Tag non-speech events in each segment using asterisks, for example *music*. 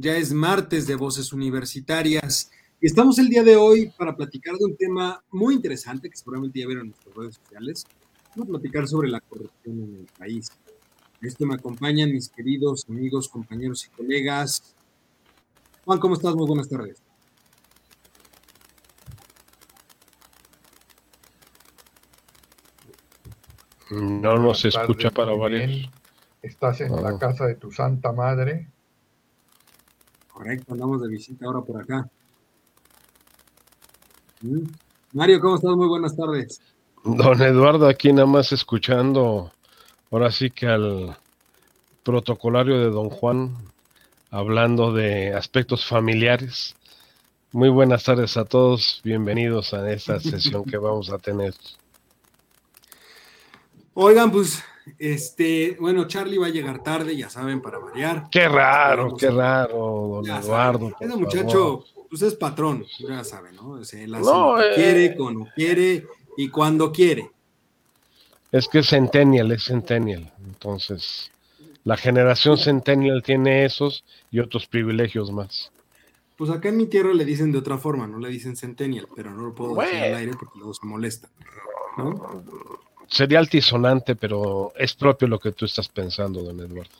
ya es martes de Voces Universitarias y estamos el día de hoy para platicar de un tema muy interesante que seguramente ya vieron en nuestras redes sociales. Vamos a platicar sobre la corrupción en el país. esto me acompañan mis queridos amigos, compañeros y colegas. Juan, ¿cómo estás? Muy buenas tardes. No nos escucha para variar. Estás en la ah. casa de tu santa madre Correcto, andamos de visita ahora por acá. Mm. Mario, ¿cómo estás? Muy buenas tardes. Don Eduardo, aquí nada más escuchando, ahora sí que al protocolario de don Juan, hablando de aspectos familiares. Muy buenas tardes a todos, bienvenidos a esta sesión que vamos a tener. Oigan, pues este, bueno, Charlie va a llegar tarde, ya saben, para variar. Qué raro, qué raro, don Eduardo. Ese muchacho, pues es patrón, ya saben, ¿no? Se no, eh, quiere, cuando quiere y cuando quiere. Es que es Centennial, es Centennial. Entonces, la generación Centennial tiene esos y otros privilegios más. Pues acá en mi tierra le dicen de otra forma, no le dicen Centennial, pero no lo puedo decir al aire porque luego se molesta. ¿no? Sería altisonante, pero es propio lo que tú estás pensando, don Eduardo.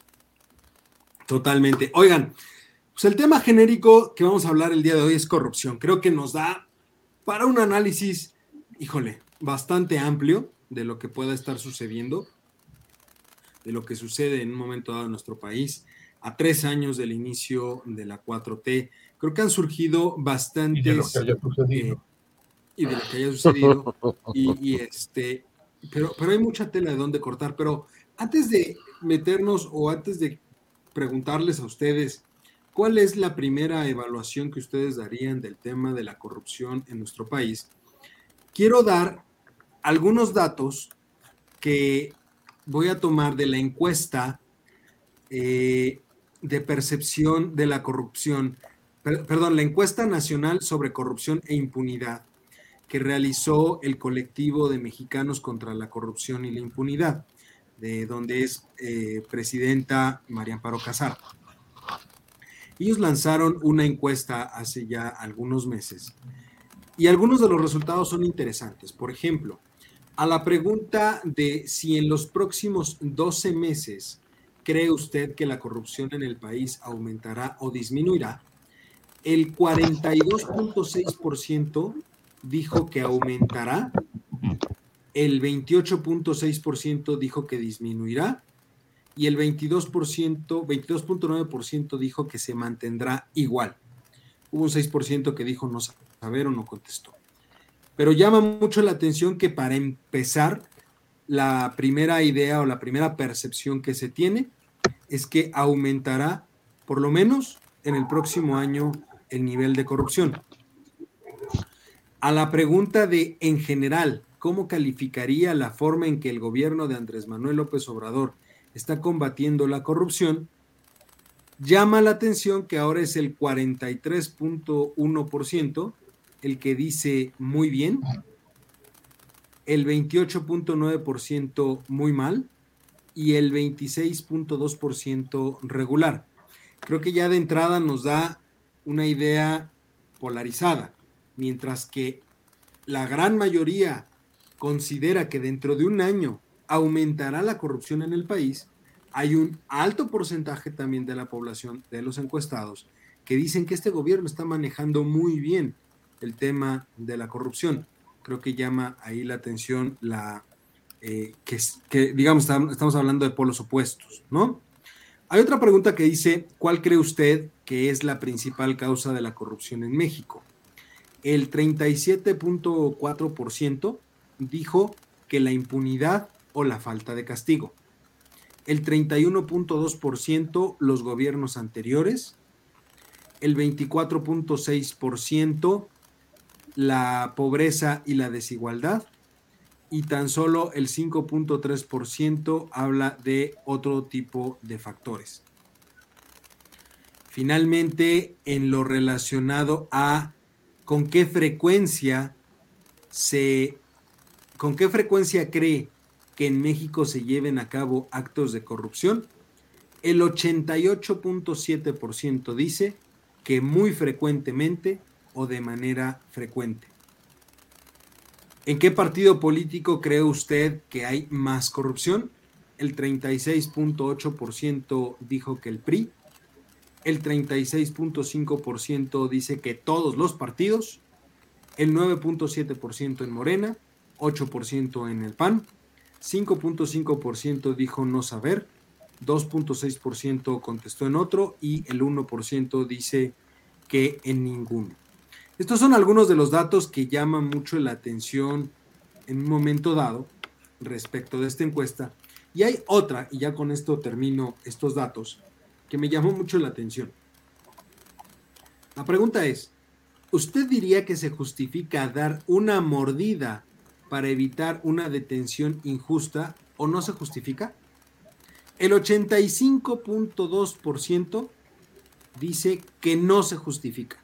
Totalmente. Oigan, pues el tema genérico que vamos a hablar el día de hoy es corrupción. Creo que nos da para un análisis, híjole, bastante amplio de lo que pueda estar sucediendo, de lo que sucede en un momento dado en nuestro país, a tres años del inicio de la 4T. Creo que han surgido bastantes... Y de lo que haya sucedido. Eh, y de lo que haya sucedido. *laughs* y, y, este, pero, pero hay mucha tela de dónde cortar. Pero antes de meternos o antes de preguntarles a ustedes, ¿cuál es la primera evaluación que ustedes darían del tema de la corrupción en nuestro país? Quiero dar algunos datos que voy a tomar de la encuesta eh, de percepción de la corrupción, perdón, la encuesta nacional sobre corrupción e impunidad que realizó el colectivo de mexicanos contra la corrupción y la impunidad, de donde es eh, presidenta María Amparo Casar. Ellos lanzaron una encuesta hace ya algunos meses y algunos de los resultados son interesantes. Por ejemplo, a la pregunta de si en los próximos 12 meses cree usted que la corrupción en el país aumentará o disminuirá, el 42.6% dijo que aumentará, el 28.6% dijo que disminuirá y el 22%, 22.9% dijo que se mantendrá igual. Hubo un 6% que dijo no saber o no contestó. Pero llama mucho la atención que para empezar, la primera idea o la primera percepción que se tiene es que aumentará por lo menos en el próximo año el nivel de corrupción. A la pregunta de, en general, ¿cómo calificaría la forma en que el gobierno de Andrés Manuel López Obrador está combatiendo la corrupción? Llama la atención que ahora es el 43.1% el que dice muy bien, el 28.9% muy mal y el 26.2% regular. Creo que ya de entrada nos da una idea polarizada mientras que la gran mayoría considera que dentro de un año aumentará la corrupción en el país, hay un alto porcentaje también de la población, de los encuestados, que dicen que este gobierno está manejando muy bien el tema de la corrupción. Creo que llama ahí la atención la eh, que, que, digamos, estamos hablando de polos opuestos, ¿no? Hay otra pregunta que dice, ¿cuál cree usted que es la principal causa de la corrupción en México? El 37.4% dijo que la impunidad o la falta de castigo. El 31.2% los gobiernos anteriores. el 24.6% la pobreza y la desigualdad y tan solo el 5.3% habla de otro tipo de factores. Finalmente, en lo relacionado a con qué frecuencia se con qué frecuencia cree que en México se lleven a cabo actos de corrupción, el 88.7% dice que muy frecuentemente o de manera frecuente. ¿En qué partido político cree usted que hay más corrupción? El 36.8% dijo que el PRI, el 36.5% dice que todos los partidos, el 9.7% en Morena, 8% en el PAN, 5.5% dijo no saber, 2.6% contestó en otro y el 1% dice que en ninguno. Estos son algunos de los datos que llaman mucho la atención en un momento dado respecto de esta encuesta. Y hay otra, y ya con esto termino estos datos, que me llamó mucho la atención. La pregunta es, ¿usted diría que se justifica dar una mordida para evitar una detención injusta o no se justifica? El 85.2% dice que no se justifica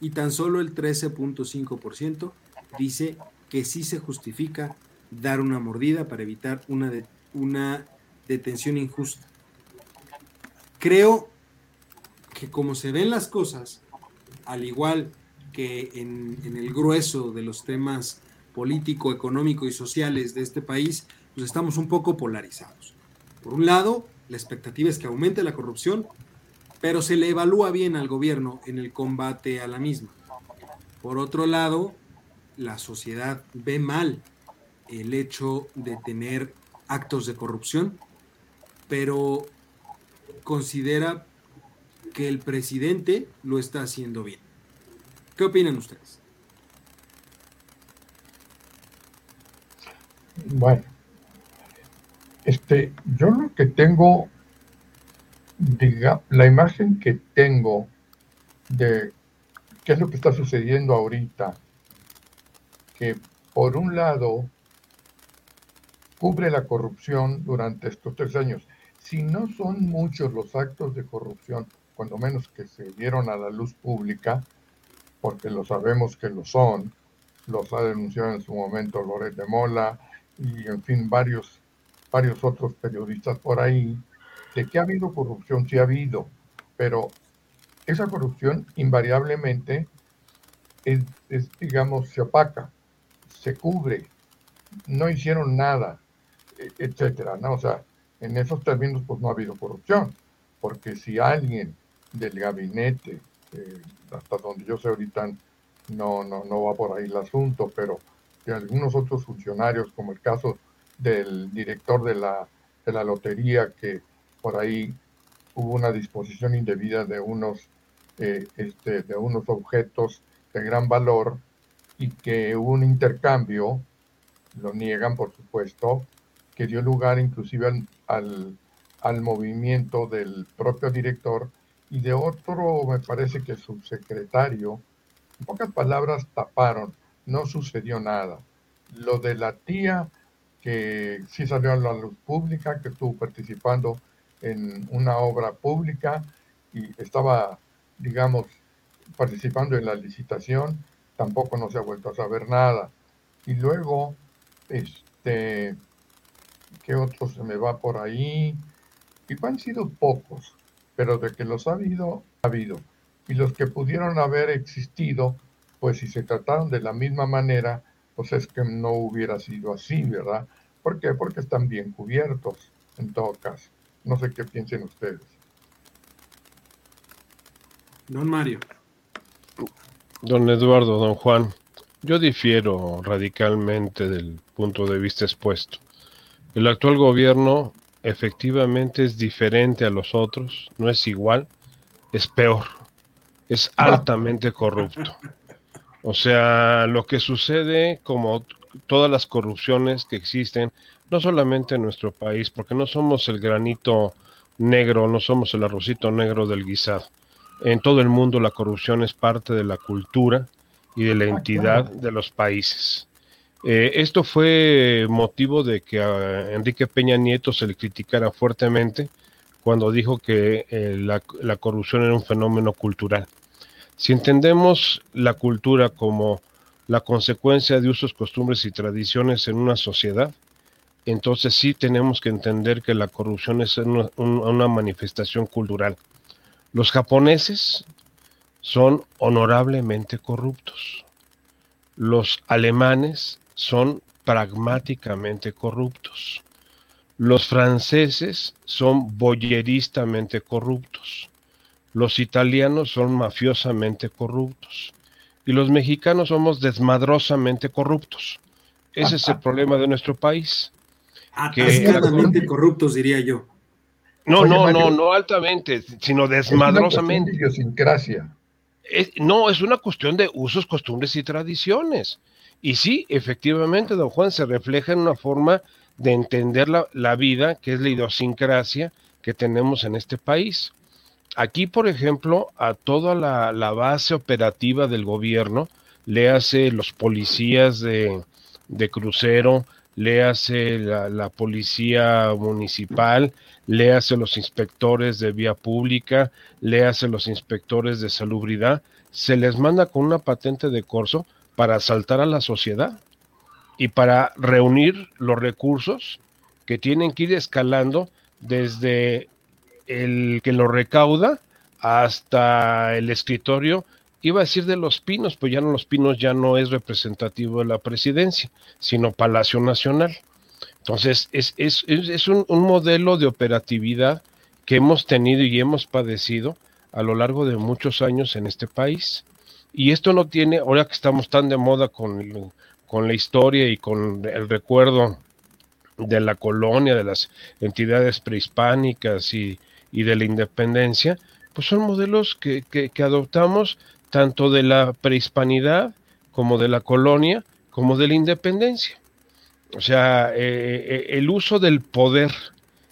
y tan solo el 13.5% dice que sí se justifica dar una mordida para evitar una, una detención injusta. Creo que como se ven las cosas, al igual que en, el grueso de los temas político, económico y sociales de este país, pues estamos un poco polarizados. Por un lado, la expectativa es que aumente la corrupción pero se le evalúa bien al gobierno en el combate a la misma. Por otro lado, la sociedad ve mal el hecho de tener actos de corrupción, pero considera que el presidente lo está haciendo bien. ¿Qué opinan ustedes? Bueno, este, yo lo que tengo diga, la imagen que tengo de qué es lo que está sucediendo ahorita, que por un lado cubre la corrupción durante estos tres años. Si no son muchos los actos de corrupción, cuando menos que se dieron a la luz pública, porque lo sabemos que lo son, los ha denunciado en su momento Loret de Mola y en fin varios, varios otros periodistas por ahí, de que ha habido corrupción, sí ha habido, pero esa corrupción invariablemente es, digamos, se opaca, se cubre, no hicieron nada, e, etcétera, ¿no? O sea, en esos términos, pues no ha habido corrupción, porque si alguien del gabinete, eh, hasta donde yo sé ahorita, no, no, no va por ahí el asunto, pero de algunos otros funcionarios, como el caso del director de la, de la lotería que por ahí hubo una disposición indebida de unos, eh, este, de unos objetos de gran valor y que hubo un intercambio, lo niegan por supuesto, que dio lugar inclusive al, al, movimiento del propio director y de otro, me parece que subsecretario. En pocas palabras, taparon, no sucedió nada. Lo de la tía, que sí salió a la luz pública, que estuvo participando en una obra pública y estaba, digamos, participando en la licitación, tampoco no se ha vuelto a saber nada. Y luego, este, ¿qué otro se me va por ahí? Y han sido pocos, pero de que los ha habido, ha habido. Y los que pudieron haber existido, pues si se trataron de la misma manera, pues es que no hubiera sido así, ¿verdad? ¿Por qué? Porque están bien cubiertos, en todo caso. No sé qué piensen ustedes. Don Mario. Don Eduardo, don Juan, yo difiero radicalmente del punto de vista expuesto. El actual gobierno efectivamente es diferente a los otros, no es igual, es peor, es altamente corrupto. O sea, lo que sucede como todas las corrupciones que existen no solamente en nuestro país, porque no somos el granito negro, no somos el arrocito negro del guisado. En todo el mundo la corrupción es parte de la cultura y de la ah, entidad de los países. Eh, esto fue motivo de que a Enrique Peña Nieto se le criticara fuertemente cuando dijo que eh, la, la corrupción era un fenómeno cultural. Si entendemos la cultura como la consecuencia de usos, costumbres y tradiciones en una sociedad, entonces sí tenemos que entender que la corrupción es una, manifestación cultural. Los japoneses son honorablemente corruptos. Los alemanes son pragmáticamente corruptos. Los franceses son boyeristamente corruptos. Los italianos son mafiosamente corruptos y los mexicanos somos desmadrosamente corruptos. Ese es el *laughs* problema de nuestro país. Atascadamente corruptos, diría yo. No, no, no, no altamente, sino desmadrosamente. Es idiosincrasia. no, es una cuestión de usos, costumbres y tradiciones. Y sí, efectivamente, don Juan, se refleja en una forma de entender la, la vida, que es la idiosincrasia que tenemos en este país. Aquí, por ejemplo, a toda la, base operativa del gobierno, le hace los policías de, crucero, le hace la, policía municipal, le hace los inspectores de vía pública, le hace los inspectores de salubridad, se les manda con una patente de corso para asaltar a la sociedad y para reunir los recursos que tienen que ir escalando desde el que lo recauda hasta el escritorio, iba a decir de los pinos, pues ya no los pinos ya no es representativo de la presidencia, sino Palacio Nacional. Entonces, es, es, es un, un, modelo de operatividad que hemos tenido y hemos padecido a lo largo de muchos años en este país. Y esto no tiene, ahora que estamos tan de moda con, con la historia y con el recuerdo de la colonia, de las entidades prehispánicas y, y de la independencia, pues son modelos que, adoptamos tanto de la prehispanidad como de la colonia, como de la independencia. O sea, eh, eh, el uso del poder,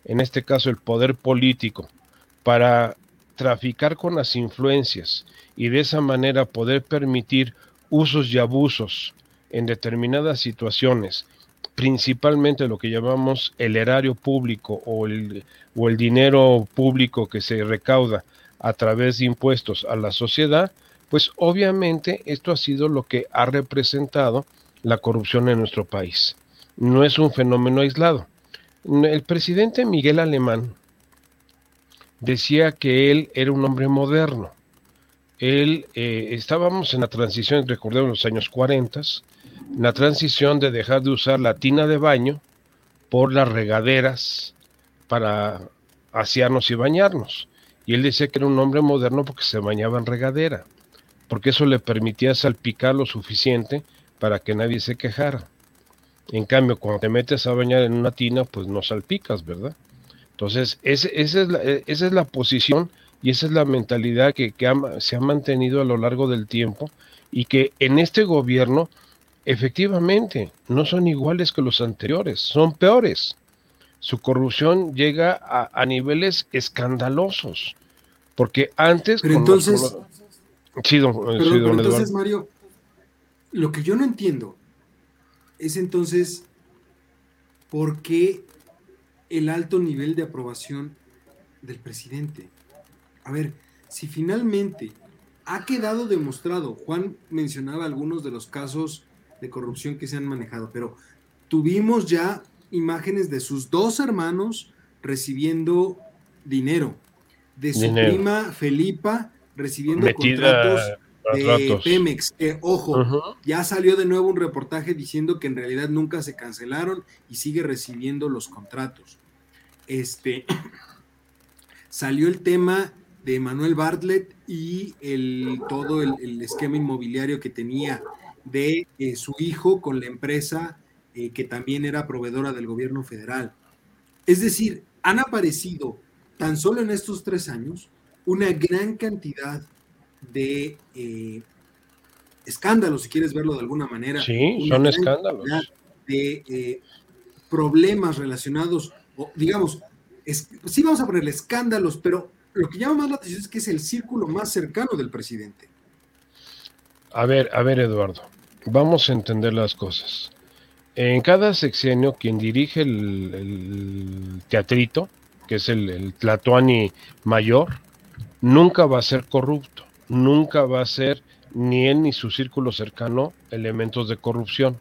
en este caso el poder político, para traficar con las influencias y de esa manera poder permitir usos y abusos en determinadas situaciones principalmente lo que llamamos el erario público o el, o el dinero público que se recauda a través de impuestos a la sociedad, pues obviamente esto ha sido lo que ha representado la corrupción en nuestro país. No es un fenómeno aislado. El presidente Miguel Alemán decía que él era un hombre moderno. Él, eh, estábamos en la transición, recordemos los años 40, la transición de dejar de usar la tina de baño por las regaderas para asearnos y bañarnos. Y él decía que era un hombre moderno porque se bañaba en regadera, porque eso le permitía salpicar lo suficiente para que nadie se quejara. En cambio, cuando te metes a bañar en una tina, pues no salpicas, ¿verdad? Entonces, esa, es la, esa, es la, posición y esa es la mentalidad que, que se ha mantenido a lo largo del tiempo y que en este gobierno Efectivamente, no son iguales que los anteriores, son peores. Su corrupción llega a, niveles escandalosos, porque antes... Pero entonces... sí, don, entonces, Mario, lo que yo no entiendo es entonces por qué el alto nivel de aprobación del presidente. A ver, si finalmente ha quedado demostrado, Juan mencionaba algunos de los casos de corrupción que se han manejado, pero tuvimos ya imágenes de sus dos hermanos recibiendo dinero, de su prima Felipa recibiendo contratos de Pemex. ojo, ya salió de nuevo un reportaje diciendo que en realidad nunca se cancelaron y sigue recibiendo los contratos. Este salió el tema de Manuel Bartlett y el, todo el esquema inmobiliario que tenía de eh, su hijo con la empresa eh, que también era proveedora del gobierno federal. Es decir, han aparecido tan solo en estos tres años una gran cantidad de eh, escándalos, si quieres verlo de alguna manera. Sí, son escándalos. De problemas relacionados, digamos, sí vamos a ponerle escándalos, pero lo que llama más la atención es que es el círculo más cercano del presidente. A ver, a ver, Eduardo, vamos a entender las cosas. En cada sexenio, quien dirige el, teatrito, que es el, el mayor, nunca va a ser corrupto, nunca va a ser ni él ni su círculo cercano elementos de corrupción.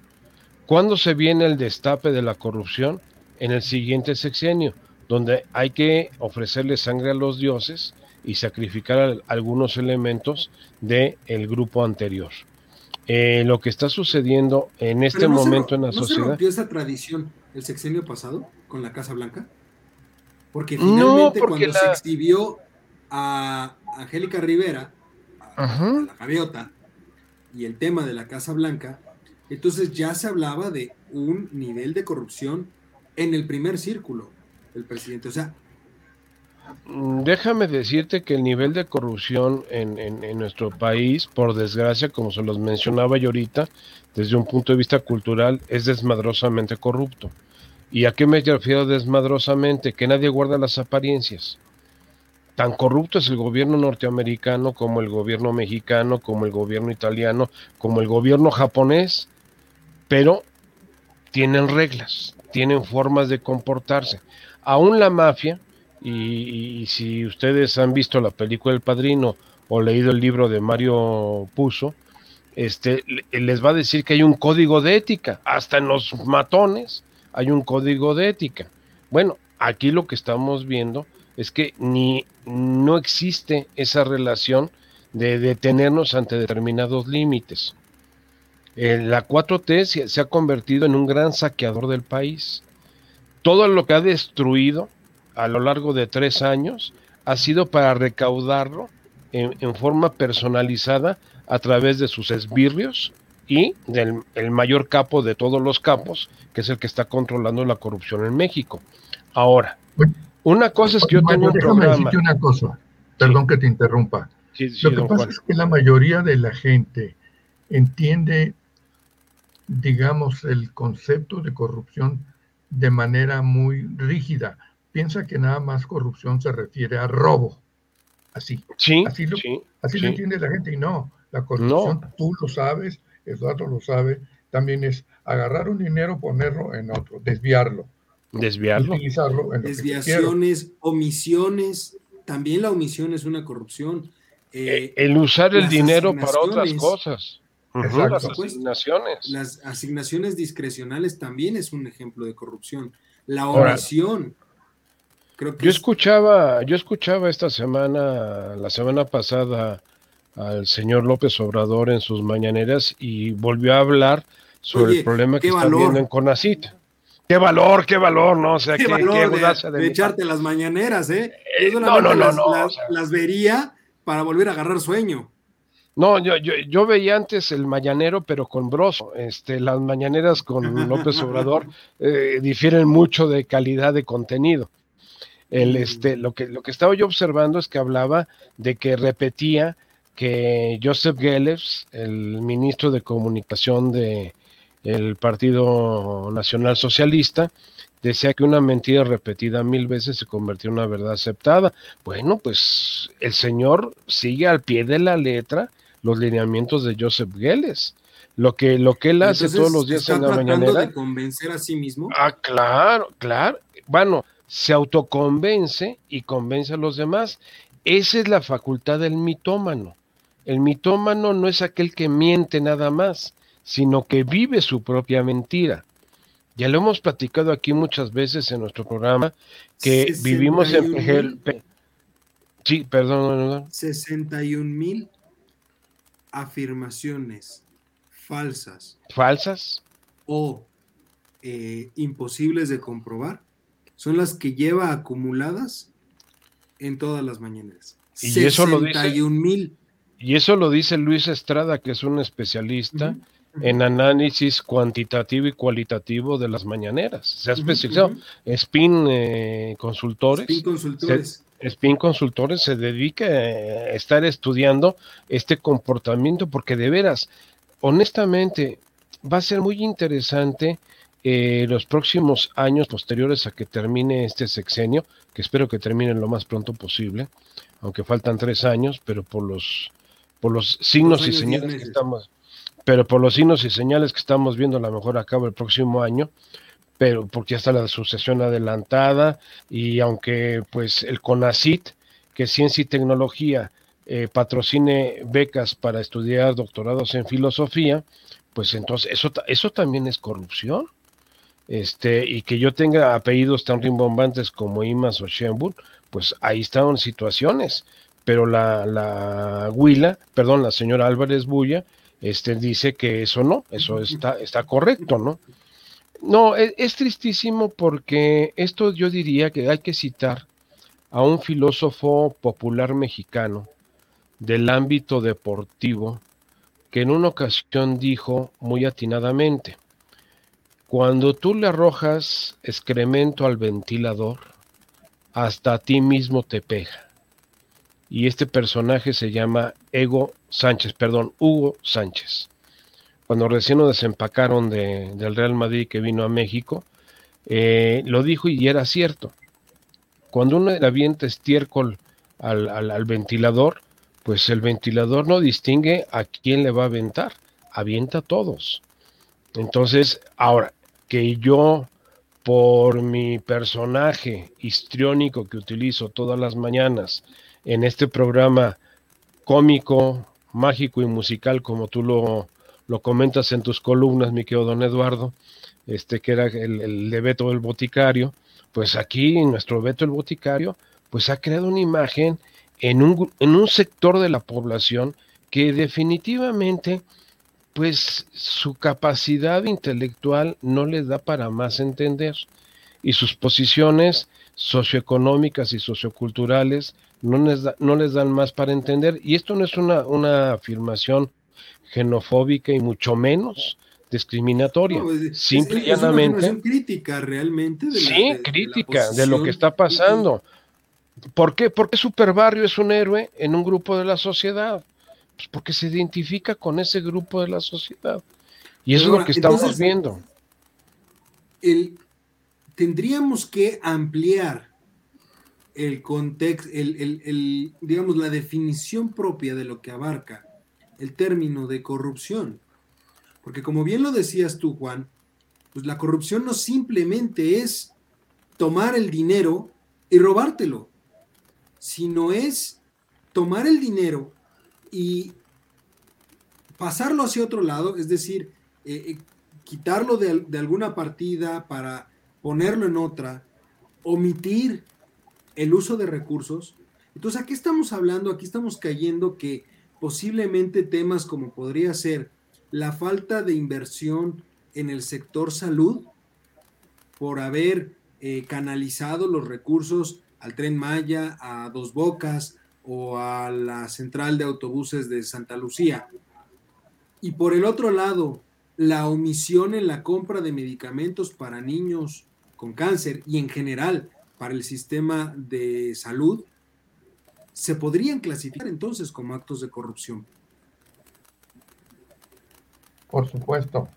¿Cuándo se viene el destape de la corrupción? En el siguiente sexenio, donde hay que ofrecerle sangre a los dioses y sacrificar algunos elementos del el grupo anterior. Eh, lo que está sucediendo en este momento en la sociedad. ¿No se rompió esa tradición el sexenio pasado con la Casa Blanca? Porque finalmente cuando se exhibió a Angélica Rivera, a, la gaviota, y el tema de la Casa Blanca, entonces ya se hablaba de un nivel de corrupción en el primer círculo del presidente. O sea, Mm, déjame decirte que el nivel de corrupción en, nuestro país, por desgracia, como se los mencionaba yo ahorita, desde un punto de vista cultural, es desmadrosamente corrupto. ¿Y a qué me refiero desmadrosamente? Que nadie guarda las apariencias. Tan corrupto es el gobierno norteamericano como el gobierno mexicano, como el gobierno italiano, como el gobierno japonés, pero tienen reglas, tienen formas de comportarse. Aún la mafia, y, si ustedes han visto la película El Padrino o leído el libro de Mario Puzo, este, les va a decir que hay un código de ética. Hasta en los matones hay un código de ética. Bueno, aquí lo que estamos viendo es que ni no existe esa relación de detenernos ante determinados límites. Eh, la 4T se ha convertido en un gran saqueador del país. Todo lo que ha destruido a lo largo de tres años ha sido para recaudarlo en, forma personalizada a través de sus esbirrios y del el mayor capo de todos los capos, que es el que está controlando la corrupción en México. Ahora, una cosa es que yo tengo un programa. una cosa, perdón que te interrumpa. Lo que pasa es que la mayoría de la gente entiende, digamos, el concepto de corrupción de manera muy rígida piensa que nada más corrupción se refiere a robo. Así. Sí, así lo, sí, así lo entiende la gente. Y no, la corrupción, tú lo sabes, Eduardo lo sabe, también es agarrar un dinero, ponerlo en otro, desviarlo. Desviarlo. Utilizarlo en Desviaciones, omisiones. También la omisión es una corrupción. Eh, el usar el dinero para otras cosas. Las asignaciones. Las asignaciones discrecionales también es un ejemplo de corrupción. La omisión yo escuchaba, yo escuchaba esta semana, la semana pasada, al señor López Obrador en sus mañaneras y volvió a hablar sobre el problema que está viendo en Conacit. Qué valor, qué valor, ¿no? O sea, qué, qué, de, echarte las mañaneras, ¿eh? eh no, no, no, las, las, vería para volver a agarrar sueño. No, yo, yo, yo, veía antes el mañanero, pero con Broso. Este, las mañaneras con López Obrador *laughs* eh, difieren mucho de calidad de contenido. El, este, lo, que, lo que estaba yo observando es que hablaba de que repetía que Joseph Goebbels, el ministro de comunicación del el Partido Nacional Socialista, decía que una mentira repetida mil veces se convirtió en una verdad aceptada. Bueno, pues el señor sigue al pie de la letra los lineamientos de Joseph Goebbels. Lo que, lo que él hace todos los días en la mañanera. de convencer a sí mismo? Ah, claro, claro. Bueno, se autoconvence y convence a los demás. Esa es la facultad del mitómano. El mitómano no es aquel que miente nada más, sino que vive su propia mentira. Ya lo hemos platicado aquí muchas veces en nuestro programa, que vivimos en... Sí, perdón. 61 mil afirmaciones falsas. ¿Falsas? O eh, imposibles de comprobar son las que lleva acumuladas en todas las mañanas. Y eso lo dice mil. Y eso lo dice Luis Estrada, que es un especialista en análisis cuantitativo y cualitativo de las mañaneras. Se ha especializado. Spin eh, Consultores. Spin Consultores. Spin Consultores se dedica a estar estudiando este comportamiento porque de veras, honestamente, va a ser muy interesante eh, los próximos años posteriores a que termine este sexenio, que espero que termine lo más pronto posible, aunque faltan tres años, pero por los, por los signos y señales que estamos, pero por los signos y señales que estamos viendo, a lo mejor acaba el próximo año, pero porque ya está la sucesión adelantada y aunque pues el CONACIT, que Ciencia y Tecnología, eh, patrocine becas para estudiar doctorados en filosofía, pues entonces eso, eso también es corrupción. Este, y que yo tenga apellidos tan rimbombantes como Imas o Shenbun, pues ahí están situaciones. Pero la, la Huila, perdón, la señora Álvarez Bulla, este, dice que eso no, eso está, está correcto, ¿no? No, es, es, tristísimo porque esto yo diría que hay que citar a un filósofo popular mexicano del ámbito deportivo que en una ocasión dijo muy atinadamente, cuando tú le arrojas excremento al ventilador, hasta a ti mismo te pega. Y este personaje se llama Ego Sánchez, perdón, Hugo Sánchez. Cuando recién lo desempacaron de, del Real Madrid que vino a México, eh, lo dijo y era cierto. Cuando uno le avienta estiércol al, al, al ventilador, pues el ventilador no distingue a quién le va a aventar, avienta a todos. Entonces, ahora, que yo, por mi personaje histriónico que utilizo todas las mañanas en este programa cómico, mágico y musical, como tú lo, lo comentas en tus columnas, mi querido don Eduardo, este que era el, el de Beto Boticario, pues aquí nuestro Beto el Boticario, pues ha creado una imagen en un, en un sector de la población que definitivamente pues su capacidad intelectual no les da para más entender y sus posiciones socioeconómicas y socioculturales no les, da, no les dan más para entender. Y esto no es una, una afirmación xenofóbica y mucho menos discriminatoria. No, es, Simple y llanamente. Es crítica realmente. De sí, la, de, crítica de, de, lo que está pasando. ¿Por qué? Porque Super Barrio es un héroe en un grupo de la sociedad. Pues porque se identifica con ese grupo de la sociedad. Y eso es lo que estamos entonces, viendo. El, tendríamos que ampliar el contexto, el, el, el, digamos, la definición propia de lo que abarca el término de corrupción. Porque como bien lo decías tú, Juan, pues la corrupción no simplemente es tomar el dinero y robártelo sino es tomar el dinero y pasarlo hacia otro lado, es decir, eh, eh, quitarlo de, de, alguna partida para ponerlo en otra, omitir el uso de recursos. Entonces, aquí estamos hablando, aquí estamos cayendo que posiblemente temas como podría ser la falta de inversión en el sector salud por haber eh, canalizado los recursos al tren Maya, a Dos Bocas o a la central de autobuses de Santa Lucía. Y por el otro lado, la omisión en la compra de medicamentos para niños con cáncer y en general para el sistema de salud, se podrían clasificar entonces como actos de corrupción. Por supuesto,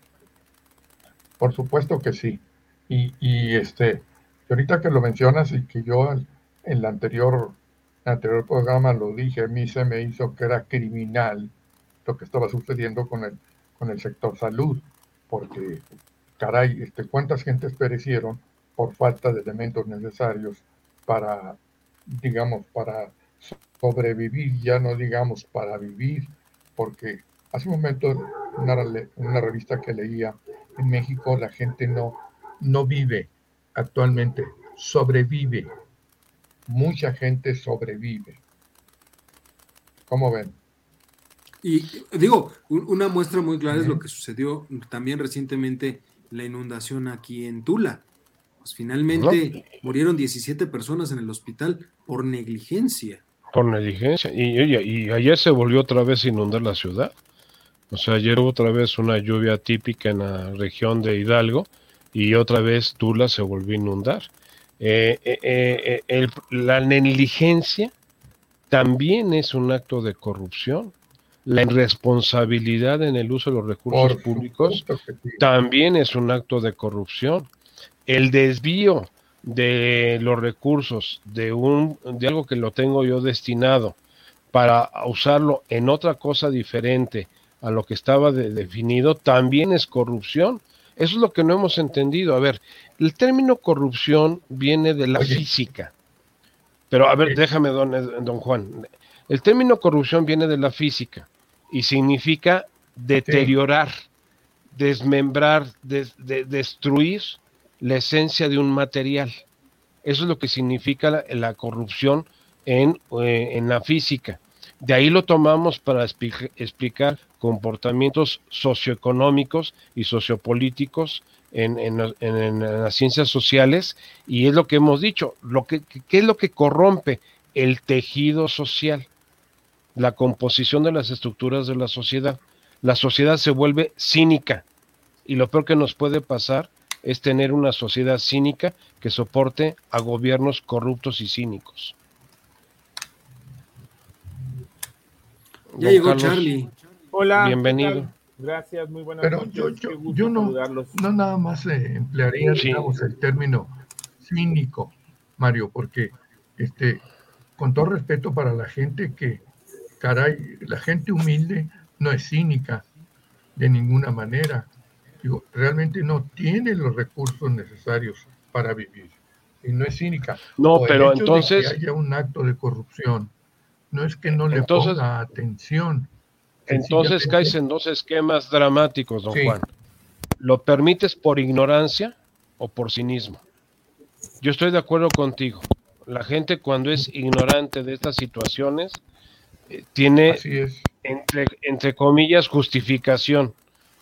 por supuesto que sí. Y, y este, ahorita que lo mencionas y que yo en la anterior, el anterior programa lo dije, a mí se me hizo que era criminal lo que estaba sucediendo con el, con el sector salud, porque, caray, este, cuántas gentes perecieron por falta de elementos necesarios para, digamos, para sobrevivir, ya no digamos para vivir, porque hace un momento una, una revista que leía en México la gente no, no vive actualmente, sobrevive mucha gente sobrevive. ¿Cómo ven? Y digo, una muestra muy clara uh -huh. es lo que sucedió también recientemente la inundación aquí en Tula. Pues finalmente murieron 17 personas en el hospital por negligencia. Por negligencia. Y, y, y, ayer se volvió otra vez a inundar la ciudad. O sea, ayer hubo otra vez una lluvia típica en la región de Hidalgo y otra vez Tula se volvió a inundar. Eh, eh, eh, el, la negligencia también es un acto de corrupción. La irresponsabilidad en el uso de los recursos Por públicos también es un acto de corrupción. El desvío de los recursos de un de algo que lo tengo yo destinado para usarlo en otra cosa diferente a lo que estaba definido, también es corrupción. Eso es lo que no hemos entendido. A ver, el término corrupción viene de la física. Pero a ver, déjame, don, don Juan. El término corrupción viene de la física y significa deteriorar, desmembrar, destruir la esencia de un material. Eso es lo que significa la, corrupción en, eh, en, la física. De ahí lo tomamos para explicar comportamientos socioeconómicos y sociopolíticos en, en, las ciencias sociales y es lo que hemos dicho, lo que, ¿qué es lo que corrompe? El tejido social, la composición de las estructuras de la sociedad. La sociedad se vuelve cínica y lo peor que nos puede pasar es tener una sociedad cínica que soporte a gobiernos corruptos y cínicos. Ya llegó Charlie. Hola. Bienvenido. Gracias, muy buenas Pero yo, yo, no, no, nada más eh, emplearía el término cínico, Mario, porque este, con todo respeto para la gente que, caray, la gente humilde no es cínica de ninguna manera. Digo, realmente no tiene los recursos necesarios para vivir. Y no es cínica. No, pero entonces. que haya un acto de corrupción. No es que no le ponga atención entonces caes en dos esquemas dramáticos, don Juan. ¿Lo permites por ignorancia o por cinismo? Yo estoy de acuerdo contigo. La gente cuando es ignorante de estas situaciones eh, tiene, entre, entre comillas, justificación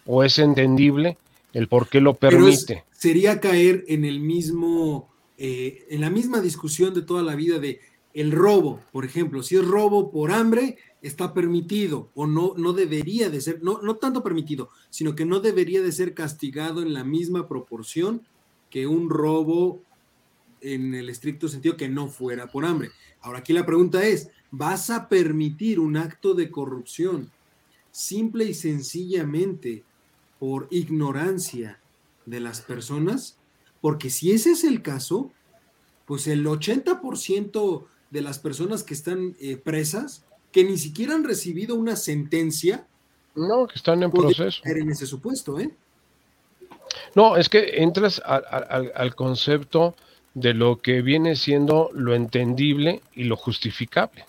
o es entendible el por qué lo permite. sería caer en el mismo, eh, en la misma discusión de toda la vida de el robo, por ejemplo, si es robo por hambre, está permitido o no, no debería de ser, no, no tanto permitido, sino que no debería de ser castigado en la misma proporción que un robo en el estricto sentido que no fuera por hambre. Ahora aquí la pregunta es, ¿vas a permitir un acto de corrupción simple y sencillamente por ignorancia de las personas? Porque si ese es el caso, pues el 80% de las personas que están eh, presas, que ni siquiera han recibido una sentencia. No, que están en proceso. En ese supuesto, ¿eh? No, es que entras al concepto de lo que viene siendo lo entendible y lo justificable.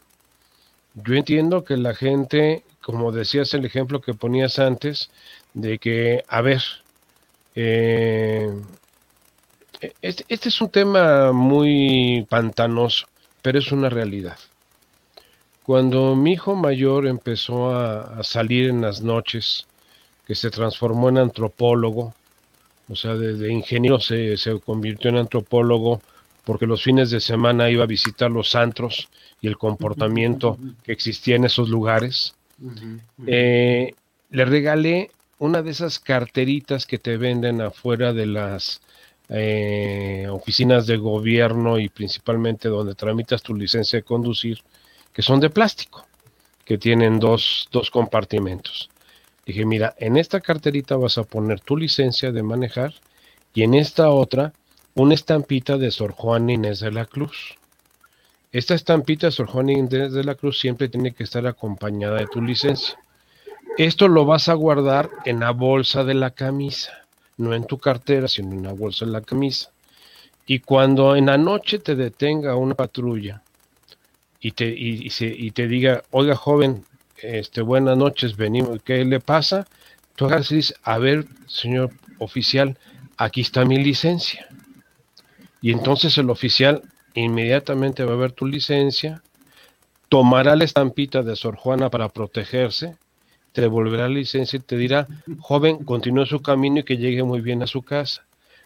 Yo entiendo que la gente, como decías el ejemplo que ponías antes, de que, a ver, eh, este, este, es un tema muy pantanoso pero es una realidad. Cuando mi hijo mayor empezó a, salir en las noches, que se transformó en antropólogo, o sea, de, ingeniero se, convirtió en antropólogo porque los fines de semana iba a visitar los antros y el comportamiento que existía en esos lugares. Eh, le regalé una de esas carteritas que te venden afuera de las eh, oficinas de gobierno y principalmente donde tramitas tu licencia de conducir, que son de plástico, que tienen dos, dos compartimentos. Dije, mira, en esta carterita vas a poner tu licencia de manejar y en esta otra una estampita de Sor Juan Inés de la Cruz. Esta estampita de Sor Juan Inés de la Cruz siempre tiene que estar acompañada de tu licencia. Esto lo vas a guardar en la bolsa de la camisa no en tu cartera, sino en la bolsa de la camisa. Y cuando en la noche te detenga una patrulla y te, y, y te diga, oiga joven, este, buenas noches, venimos, ¿qué le pasa? Tú agarras y dices, a ver, señor oficial, aquí está mi licencia. Y entonces el oficial inmediatamente va a ver tu licencia, tomará la estampita de Sor Juana para protegerse te devolverá la licencia y te dirá, joven, continúe su camino y que llegue muy bien a su casa.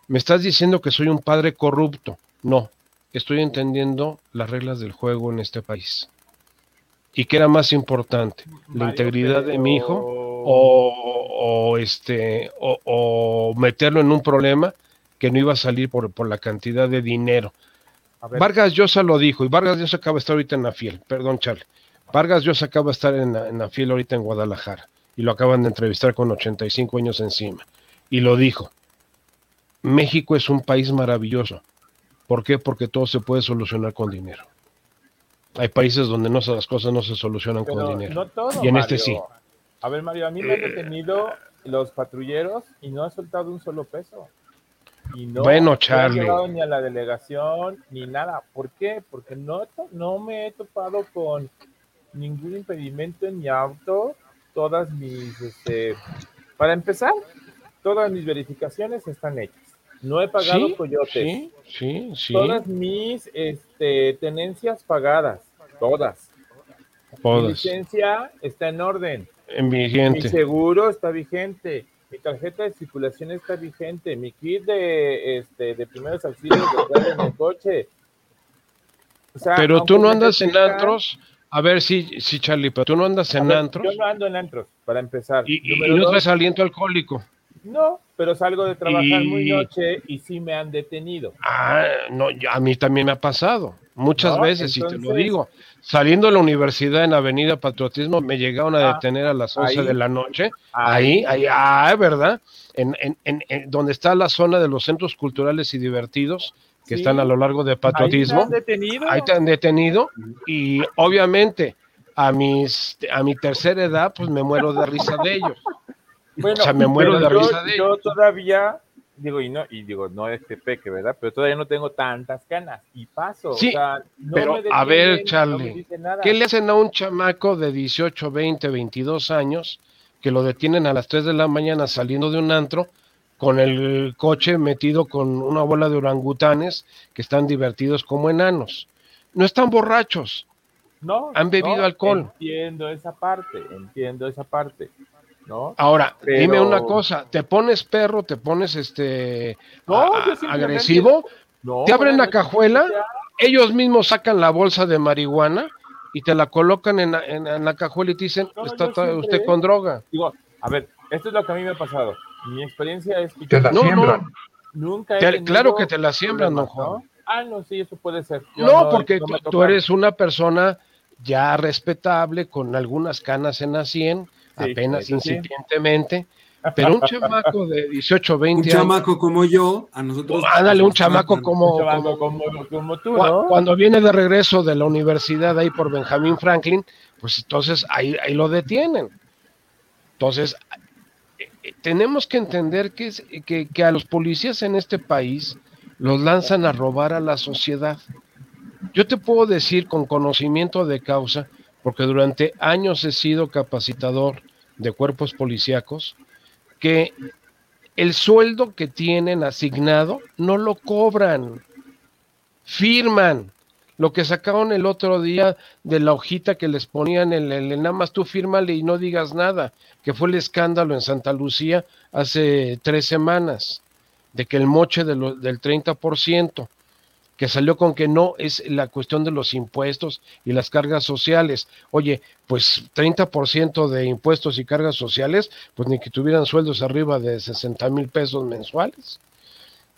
Me estás diciendo que soy un padre corrupto. No, estoy entendiendo las reglas del juego en este país. ¿Y qué era más importante? ¿La integridad de mi hijo o, este, o, meterlo en un problema que no iba a salir por, por la cantidad de dinero? Vargas Llosa lo dijo, y Vargas Llosa acaba de estar ahorita en la fiel, perdón Charlie. Vargas Llosa acaba de estar en la, en fiel ahorita en Guadalajara y lo acaban de entrevistar con 85 años encima. Y lo dijo, México es un país maravilloso, ¿Por qué? Porque todo se puede solucionar con dinero. Hay países donde no las cosas no se solucionan con dinero. No todo, y en este sí. A ver, Mario, a mí me han detenido los patrulleros y no ha soltado un solo peso. Y no, bueno, Charlie. No he ni a la delegación ni nada. ¿Por qué? Porque no, no me he topado con ningún impedimento en mi auto. Todas mis, este, para empezar, todas mis verificaciones están hechas. No he pagado coyotes. Sí, sí, sí. Todas mis este, tenencias pagadas. Todas. Todas. Mi licencia está en orden. En vigente. Mi seguro está vigente. Mi tarjeta de circulación está vigente. Mi kit de, este, de primeros auxilios de *coughs* en el coche. pero tú no andas en antros. A ver, sí, sí, Charlie, pero tú no andas en antros. Yo no ando en antros, para empezar. Y, y no traes aliento alcohólico. No, pero salgo de trabajar muy noche y sí me han detenido. Ah, no, a mí también me ha pasado. Muchas veces, y te lo digo. Saliendo de la universidad en Avenida Patriotismo, me llegaron a ah, detener a las 11 de la noche. Ahí, ahí, ah, ¿verdad? En, en, en, donde está la zona de los centros culturales y divertidos que están a lo largo de Patriotismo. Ahí te han detenido. Ahí te han detenido. Y obviamente, a, mis, a mi tercera edad, pues me muero de risa de ellos. Bueno, o sea, me muero de risa de Yo todavía, digo, y no, y digo, no es que peque, ¿verdad? Pero todavía no tengo tantas canas y paso. Sí, o sea, no pero a ver, Charlie, ¿qué le hacen a un chamaco de 18, 20, 22 años que lo detienen a las 3 de la mañana saliendo de un antro con el coche metido con una bola de orangutanes que están divertidos como enanos? No están borrachos. No, han bebido alcohol. Entiendo esa parte, entiendo esa parte. Ahora, dime una cosa, ¿te pones perro, te pones este agresivo? te abren la cajuela, ellos mismos sacan la bolsa de marihuana y te la colocan en, la cajuela y te dicen, está usted con droga. Digo, a ver, esto es lo que a mí me ha pasado. Mi experiencia es que... Te la siembran. nunca Claro que te la siembran, don Juan. Ah, no, sí, eso puede ser. no, porque tú eres una persona ya respetable, con algunas canas en la sien, apenas incipientemente. Pero un chamaco de 18, 20 años. Un chamaco como yo, a nosotros. ándale, un chamaco como, como, tú, Cuando viene de regreso de la universidad ahí por Benjamin Franklin, pues entonces ahí, ahí lo detienen. Entonces, tenemos que entender que, que, que a los policías en este país los lanzan a robar a la sociedad. Yo te puedo decir con conocimiento de causa, porque durante años he sido capacitador de cuerpos policíacos, que el sueldo que tienen asignado no lo cobran, firman. Lo que sacaron el otro día de la hojita que les ponían en el, nada más tú fírmale y no digas nada, que fue el escándalo en Santa Lucía hace tres semanas, de que el moche de lo, del 30% que salió con que no es la cuestión de los impuestos y las cargas sociales. Oye, pues 30% de impuestos y cargas sociales, pues ni que tuvieran sueldos arriba de 60 mil pesos mensuales.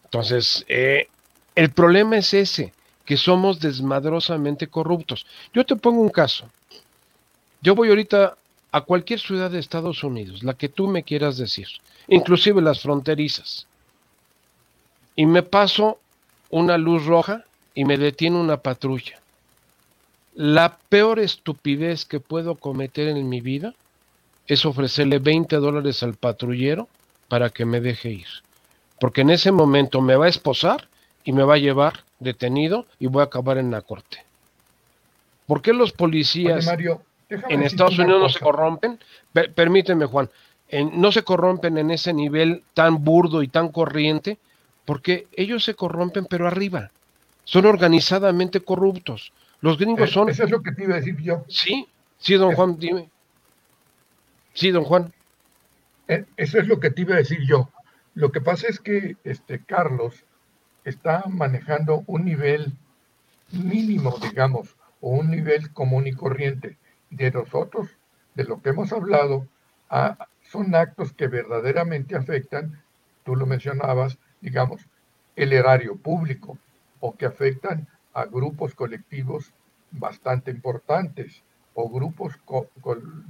Entonces, eh, el problema es ese, que somos desmadrosamente corruptos. Yo te pongo un caso. Yo voy ahorita a cualquier ciudad de Estados Unidos, la que tú me quieras decir, inclusive las fronterizas, y me paso una luz roja y me detiene una patrulla. La peor estupidez que puedo cometer en mi vida es ofrecerle 20 dólares al patrullero para que me deje ir. Porque en ese momento me va a esposar y me va a llevar detenido y voy a acabar en la corte. ¿Por qué los policías en Estados Unidos no se corrompen? permíteme, Juan, no se corrompen en ese nivel tan burdo y tan corriente porque ellos se corrompen, pero arriba. Son organizadamente corruptos. Los gringos son. Eso es lo que te iba a decir yo. Sí, sí, don Juan, dime. Sí, don Juan. Eh, eso es lo que te iba a decir yo. Lo que pasa es que este Carlos está manejando un nivel mínimo, digamos, o un nivel común y corriente. De nosotros, de lo que hemos hablado, son actos que verdaderamente afectan, tú lo mencionabas, digamos, el erario público o que afectan a grupos colectivos bastante importantes o grupos,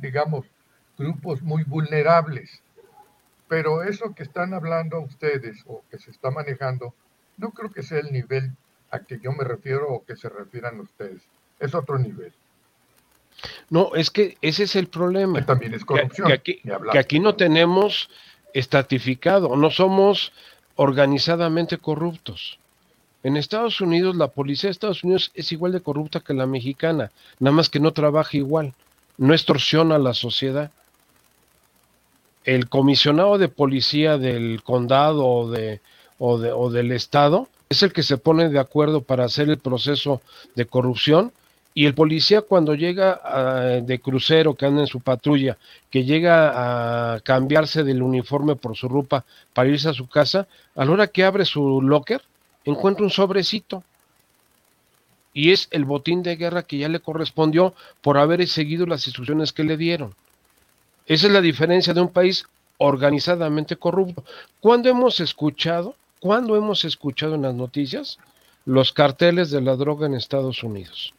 digamos, grupos muy vulnerables. Pero eso que están hablando ustedes o que se está manejando, no creo que sea el nivel a que yo me refiero o que se refieran ustedes. Es otro nivel. No, es que ese es el problema. Que también es corrupción. Que, aquí, que aquí no tenemos estratificado, no somos organizadamente corruptos. En Estados Unidos, la policía de Estados Unidos es igual de corrupta que la mexicana, nada más que no trabaja igual, no extorsiona a la sociedad. El comisionado de policía del condado o, de, o, de, o del estado es el que se pone de acuerdo para hacer el proceso de corrupción y el policía cuando llega de crucero, que anda en su patrulla, que llega a cambiarse del uniforme por su ropa para irse a su casa, a la hora que abre su locker, encuentra un sobrecito. Y es el botín de guerra que ya le correspondió por haber seguido las instrucciones que le dieron. Esa es la diferencia de un país organizadamente corrupto. ¿Cuándo hemos escuchado, cuándo hemos escuchado en las noticias los carteles de la droga en Estados Unidos?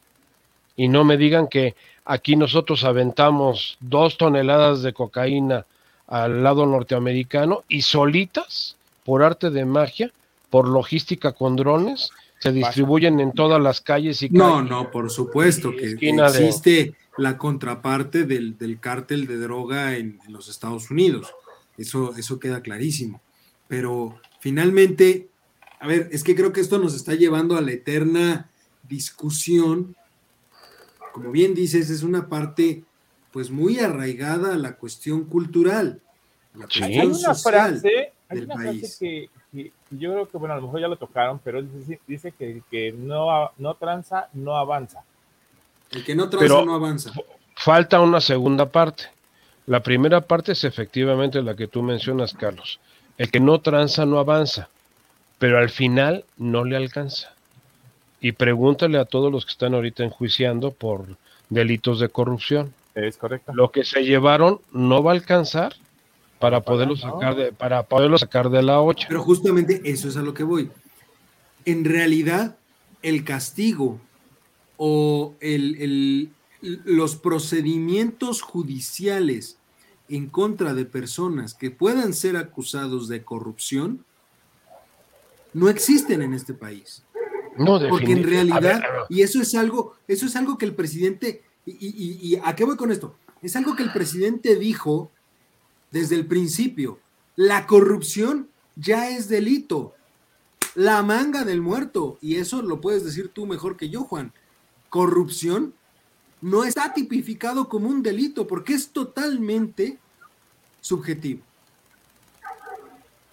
y no me digan que aquí nosotros aventamos dos toneladas de cocaína al lado norteamericano y solitas, por arte de magia, por logística con drones, se distribuyen en todas las calles y No, no, por supuesto que existe la contraparte del, cártel de droga en, en, los Estados Unidos. Eso, eso queda clarísimo. Pero finalmente, a ver, es que creo que esto nos está llevando a la eterna discusión como bien dices, es una parte pues muy arraigada a la cuestión cultural, la cuestión hay una frase, hay una Frase que, yo creo que, bueno, a lo mejor ya lo tocaron, pero dice, que el que no, no tranza, no avanza. El que no tranza, no avanza. Falta una segunda parte. La primera parte es efectivamente la que tú mencionas, Carlos. El que no tranza, no avanza, pero al final no le alcanza y pregúntale a todos los que están ahorita enjuiciando por delitos de corrupción. Es correcto. Lo que se llevaron no va a alcanzar para poderlo sacar de, para poderlo sacar de la 8. Pero justamente eso es a lo que voy. En realidad, el castigo o el, los procedimientos judiciales en contra de personas que puedan ser acusados de corrupción no existen en este país. No, Porque en realidad, y eso es algo, eso es algo que el presidente, y, a qué voy con esto? Es algo que el presidente dijo desde el principio. La corrupción ya es delito. La manga del muerto, y eso lo puedes decir tú mejor que yo, Juan. Corrupción no está tipificado como un delito porque es totalmente subjetivo.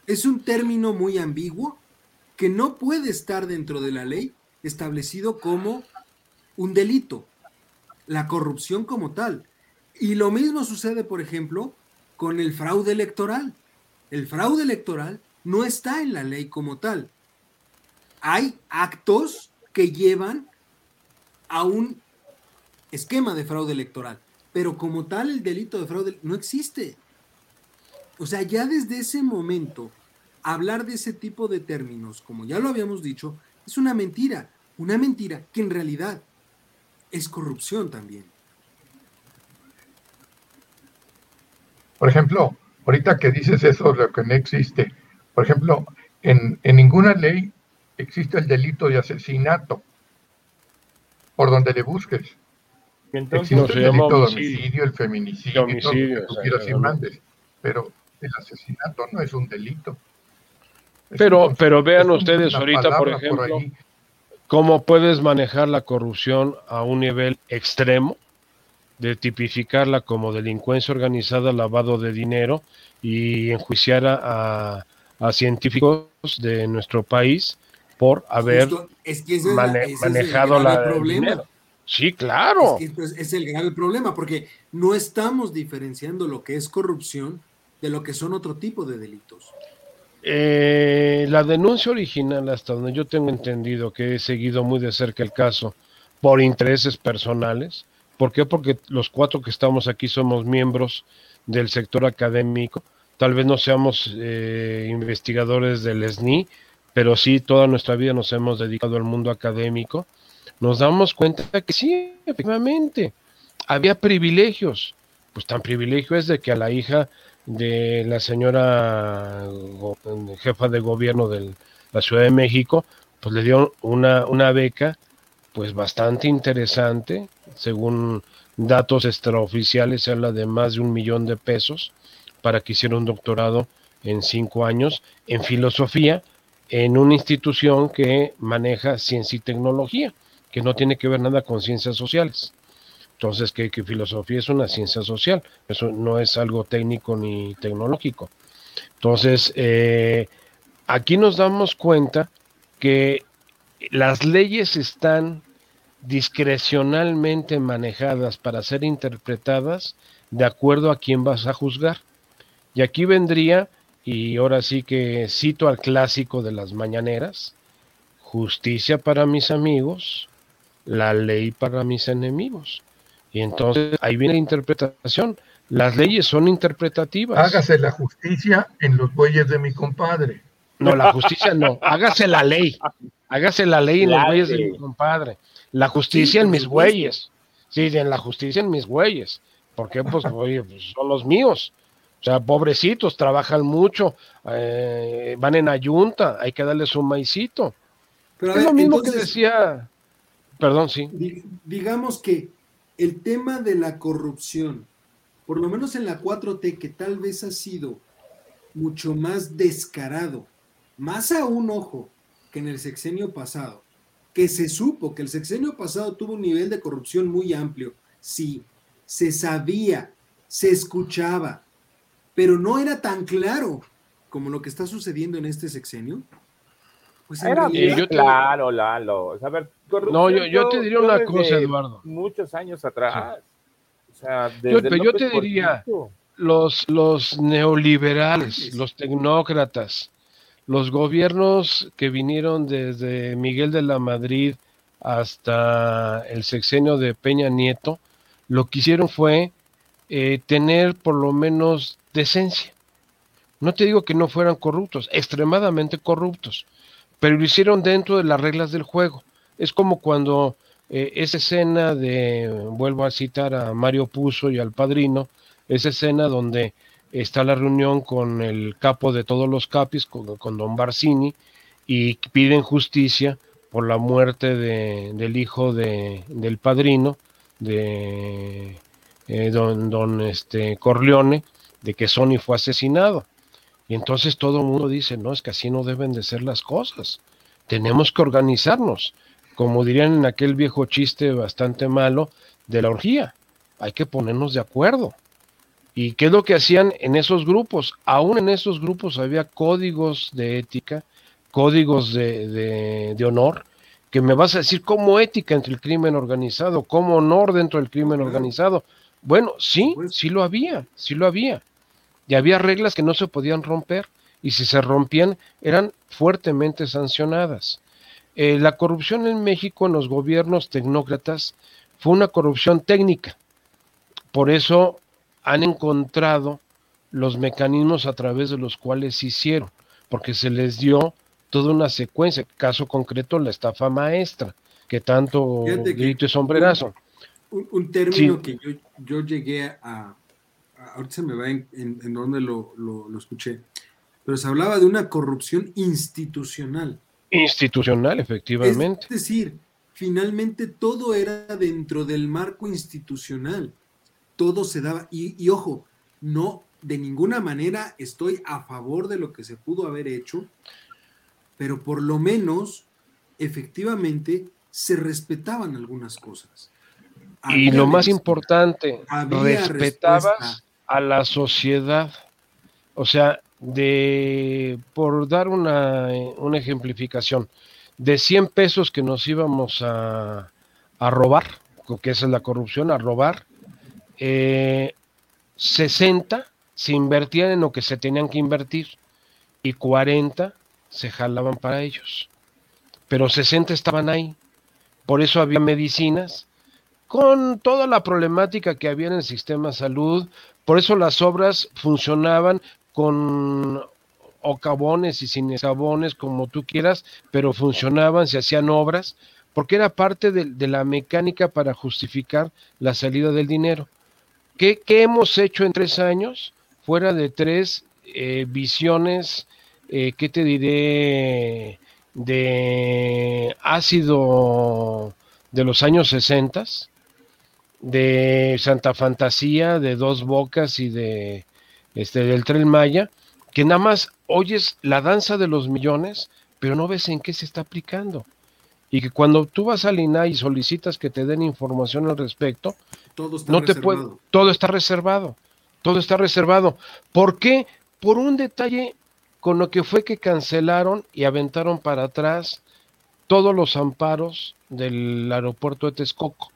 Es un término muy ambiguo que no puede estar dentro de la ley establecido como un delito, la corrupción como tal. Y lo mismo sucede, por ejemplo, con el fraude electoral. El fraude electoral no está en la ley como tal. Hay actos que llevan a un esquema de fraude electoral, pero como tal el delito de fraude no existe. O sea, ya desde ese momento hablar de ese tipo de términos, como ya lo habíamos dicho, es una mentira, una mentira que en realidad es corrupción también. Por ejemplo, ahorita que dices eso, lo que no existe, por ejemplo, en, ninguna ley existe el delito de asesinato, por donde le busques. Entonces, existe el delito de homicidio, el feminicidio, homicidio, todo lo que mandes, pero el asesinato no es un delito. Pero, pero vean ustedes ahorita, por ejemplo, cómo puedes manejar la corrupción a un nivel extremo, de tipificarla como delincuencia organizada, lavado de dinero y enjuiciar a, científicos de nuestro país por haber manejado la, problema. Sí, claro. Es, que es el grave problema, porque no estamos diferenciando lo que es corrupción de lo que son otro tipo de delitos. Eh, la denuncia original, hasta donde yo tengo entendido que he seguido muy de cerca el caso por intereses personales. ¿Por qué? Porque los cuatro que estamos aquí somos miembros del sector académico. Tal vez no seamos eh, investigadores del SNI, pero sí toda nuestra vida nos hemos dedicado al mundo académico. Nos damos cuenta que sí, efectivamente, había privilegios. Pues tan privilegio es de que a la hija de la señora jefa de gobierno de la Ciudad de México, pues le dio una, una beca pues bastante interesante, según datos extraoficiales se habla de más de un millón de pesos para que hiciera un doctorado en cinco años en filosofía en una institución que maneja ciencia y tecnología, que no tiene que ver nada con ciencias sociales. Entonces, que, filosofía es una ciencia social, eso no es algo técnico ni tecnológico. Entonces, eh, aquí nos damos cuenta que las leyes están discrecionalmente manejadas para ser interpretadas de acuerdo a quién vas a juzgar. Y aquí vendría y ahora sí que cito al clásico de las mañaneras, justicia para mis amigos, la ley para mis enemigos. Y entonces ahí viene la interpretación. Las leyes son interpretativas. Hágase la justicia en los bueyes de mi compadre. No, la justicia no. *laughs* Hágase la ley. Hágase la ley en los bueyes de mi compadre. La justicia en mis bueyes. Sí, en la justicia en mis bueyes. Porque pues, *laughs* oye, pues son los míos. O sea, pobrecitos, trabajan mucho, eh, van en ayunta, hay que darles un maicito. Pero es lo mismo que decía, perdón, sí. Digamos que el tema de la corrupción, por lo menos en la 4T, que tal vez ha sido mucho más descarado, más a un ojo que en el sexenio pasado, que se supo que el sexenio pasado tuvo un nivel de corrupción muy amplio, sí, se sabía, se escuchaba, pero no era tan claro como lo que está sucediendo en este sexenio. Pues era claro, Lalo. No, yo, te diría una cosa, Eduardo. Muchos años atrás. O sea, yo, yo te diría, los, los neoliberales, los tecnócratas, los gobiernos que vinieron desde Miguel de la Madrid hasta el sexenio de Peña Nieto, lo que hicieron fue eh, tener por lo menos decencia. No te digo que no fueran corruptos, extremadamente corruptos, pero lo hicieron dentro de las reglas del juego. Es como cuando eh, esa escena de, vuelvo a citar a Mario Puzo y al padrino, esa escena donde está la reunión con el capo de todos los capis, con, don Barcini, y piden justicia por la muerte de, del hijo de, del padrino, de eh, don, don este, Corleone, de que Sony fue asesinado. Y entonces todo el mundo dice, no, es que así no deben de ser las cosas. Tenemos que organizarnos. Como dirían en aquel viejo chiste bastante malo de la orgía. Hay que ponernos de acuerdo. ¿Y qué es lo que hacían en esos grupos? Aún en esos grupos había códigos de ética, códigos de, de, honor, que me vas a decir como ética entre el crimen organizado, como honor dentro del crimen organizado. Bueno, sí, sí lo había, sí lo había y había reglas que no se podían romper y si se rompían eran fuertemente sancionadas. Eh, la corrupción en México en los gobiernos tecnócratas fue una corrupción técnica. Por eso han encontrado los mecanismos a través de los cuales se hicieron, porque se les dio toda una secuencia. Caso concreto, la estafa maestra, que tanto grito y sombrerazo. Un, término que yo, yo llegué a, ahorita se me va en, en, donde lo, escuché, pero se hablaba de una corrupción institucional. Institucional, efectivamente. Es decir, finalmente todo era dentro del marco institucional. Todo se daba, y, y, ojo, no, de ninguna manera estoy a favor de lo que se pudo haber hecho, pero por lo menos, efectivamente, se respetaban algunas cosas. y lo más importante, respetabas a la sociedad. O sea, de, por dar una, una ejemplificación, de 100 pesos que nos íbamos a, a robar, que esa es la corrupción, a robar, 60 eh, se invertían en lo que se tenían que invertir y 40 se jalaban para ellos. Pero 60 estaban ahí. Por eso había medicinas con toda la problemática que había en el sistema de salud, por eso las obras funcionaban con cabones y sin cabones, como tú quieras, pero funcionaban, se hacían obras, porque era parte de, la mecánica para justificar la salida del dinero. ¿Qué, hemos hecho en tres años? Fuera de tres eh, visiones, eh, ¿qué te diré? de ácido de los años 60, de Santa Fantasía, de Dos Bocas y de este del Tren Maya, que nada más oyes la danza de los millones, pero no ves en qué se está aplicando. Y que cuando tú vas al INAI y solicitas que te den información al respecto, todo está no te puede, todo está reservado. Todo está reservado. ¿Por qué? Por un detalle con lo que fue que cancelaron y aventaron para atrás todos los amparos del aeropuerto de Texcoco.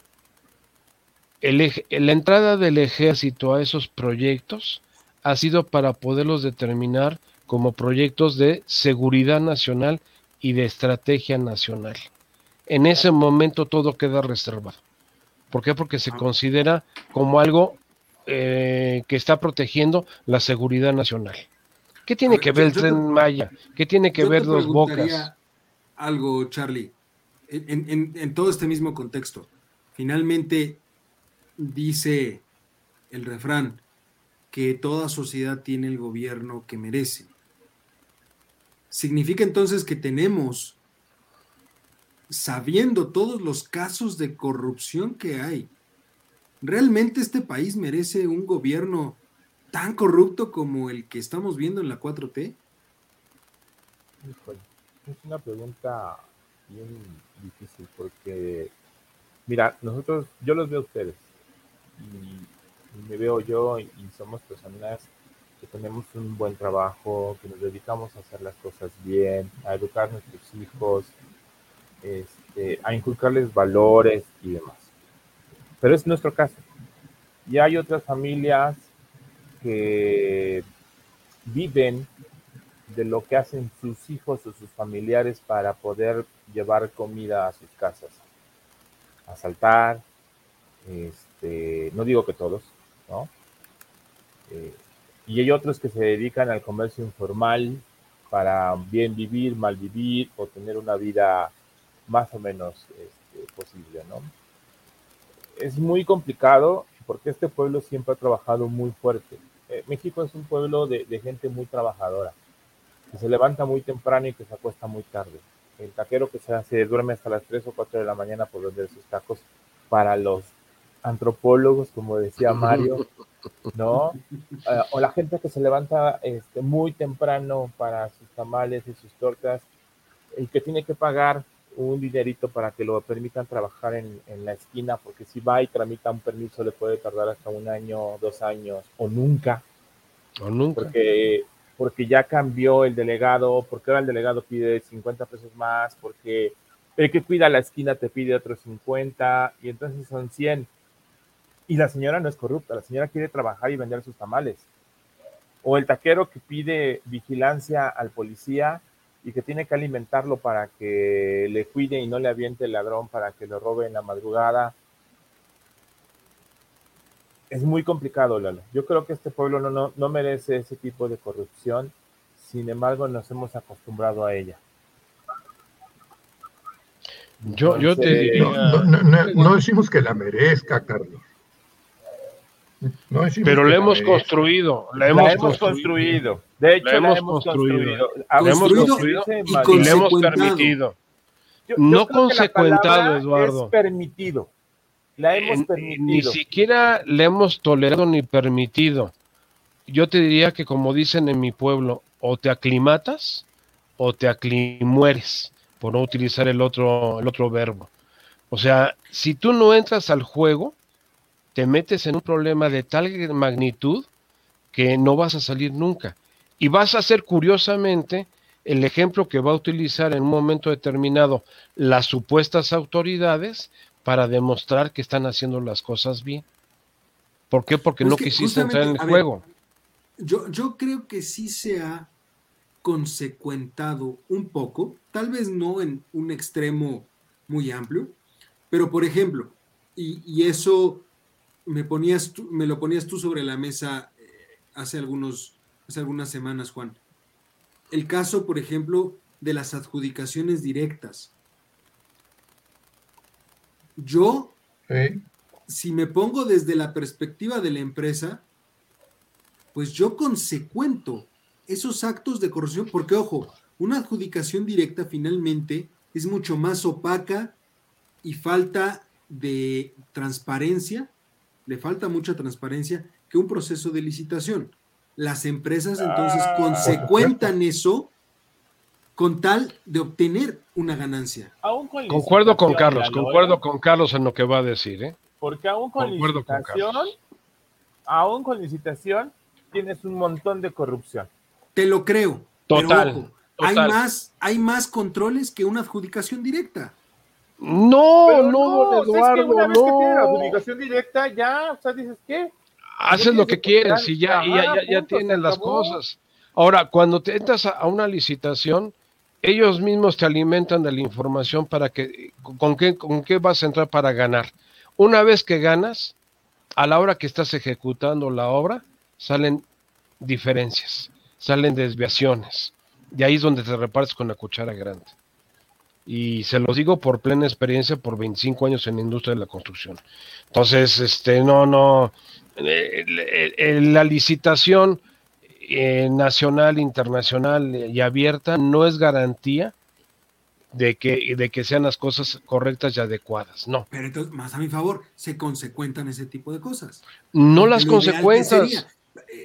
la entrada del ejército a esos proyectos ha sido para poderlos determinar como proyectos de seguridad nacional y de estrategia nacional. En ese momento todo queda reservado. ¿Por qué? Porque se considera como algo eh, que está protegiendo la seguridad nacional. ¿Qué tiene que ver el tren Maya? ¿Qué tiene que ver los bocas? Algo, Charlie, en, todo este mismo contexto. Finalmente dice el refrán que toda sociedad tiene el gobierno que merece. Significa entonces que tenemos, sabiendo todos los casos de corrupción que hay, ¿realmente este país merece un gobierno tan corrupto como el que estamos viendo en la 4T? Es una pregunta bien difícil porque, mira, nosotros, yo los veo a ustedes me veo yo y, somos personas que tenemos un buen trabajo, que nos dedicamos a hacer las cosas bien, a educar a nuestros hijos, este, a inculcarles valores y demás. Pero es nuestro caso. Y hay otras familias que viven de lo que hacen sus hijos o sus familiares para poder llevar comida a sus casas. Asaltar, este, no digo que todos, ¿no? Eh, y hay otros que se dedican al comercio informal para bien vivir, mal vivir o tener una vida más o menos este, posible, ¿no? Es muy complicado porque este pueblo siempre ha trabajado muy fuerte. Eh, México es un pueblo de, gente muy trabajadora, que se levanta muy temprano y que se acuesta muy tarde. El taquero que se, duerme hasta las 3 o 4 de la mañana por vender sus tacos para los antropólogos, como decía Mario, ¿no? Eh, o la gente que se levanta este, muy temprano para sus tamales y sus tortas y que tiene que pagar un dinerito para que lo permitan trabajar en, la esquina, porque si va y tramita un permiso le puede tardar hasta un año, dos años, o nunca. O nunca. Porque, porque ya cambió el delegado, porque ahora el delegado pide 50 pesos más, porque el que cuida la esquina te pide otros 50, y entonces son 100. Y la señora no es corrupta, la señora quiere trabajar y vender sus tamales. O el taquero que pide vigilancia al policía y que tiene que alimentarlo para que le cuide y no le aviente el ladrón para que lo robe en la madrugada. Es muy complicado, Lalo. Yo creo que este pueblo no, no, merece ese tipo de corrupción, sin embargo nos hemos acostumbrado a ella. Yo, yo te diría... no, decimos que la merezca, Carlos. Pero la hemos construido, la hemos, construido. De hecho, la hemos, construido. La hemos construido y, le hemos permitido. no consecuentado, Eduardo. Es permitido. La hemos permitido. Ni siquiera le hemos tolerado ni permitido. Yo te diría que, como dicen en mi pueblo, o te aclimatas o te aclimueres, por no utilizar el otro, el otro verbo. O sea, si tú no entras al juego, te metes en un problema de tal magnitud que no vas a salir nunca. Y vas a ser curiosamente el ejemplo que va a utilizar en un momento determinado las supuestas autoridades para demostrar que están haciendo las cosas bien. ¿Por qué? Porque pues no quisiste entrar en el juego. yo, yo creo que sí se ha consecuentado un poco, tal vez no en un extremo muy amplio, pero por ejemplo, y, y eso me, ponías me lo ponías tú sobre la mesa eh, hace, algunos, hace algunas semanas, Juan. El caso, por ejemplo, de las adjudicaciones directas. Yo, si me pongo desde la perspectiva de la empresa, pues yo consecuento esos actos de corrupción, porque ojo, Una adjudicación directa finalmente es mucho más opaca y falta de transparencia, le falta mucha transparencia que un proceso de licitación. Las empresas entonces Ah, consecuentan eso con tal de obtener una ganancia. Aún con Concuerdo con Carlos, concuerdo ¿eh? con Carlos en lo que va a decir, ¿eh? Porque aún con Concuerdo licitación, Carlos. aún con licitación, tienes un montón de corrupción. Te lo creo. Total, pero ojo, hay total. más, hay más controles que una adjudicación directa. No, Pero no, Eduardo, una vez que tienes la directa, ya, o sea, dices, ¿qué? Haces lo que quieres y ya, y ya, ya, ya punto, se tienes las cosas. Ahora, cuando te entras a, a una licitación, ellos mismos te alimentan de la información para que, con qué, con qué vas a entrar para ganar. Una vez que ganas, a la hora que estás ejecutando la obra, salen diferencias, salen desviaciones. Y ahí es donde te repartes con la cuchara grande. Y se los digo por plena experiencia, por 25 años en la industria de la construcción. Entonces, este, no, no, la licitación eh, nacional, internacional y abierta no es garantía de que, de que sean las cosas correctas y adecuadas. No, Pero entonces, más a mi favor, se consecuentan ese tipo de cosas. no Porque las consecuencias. sería-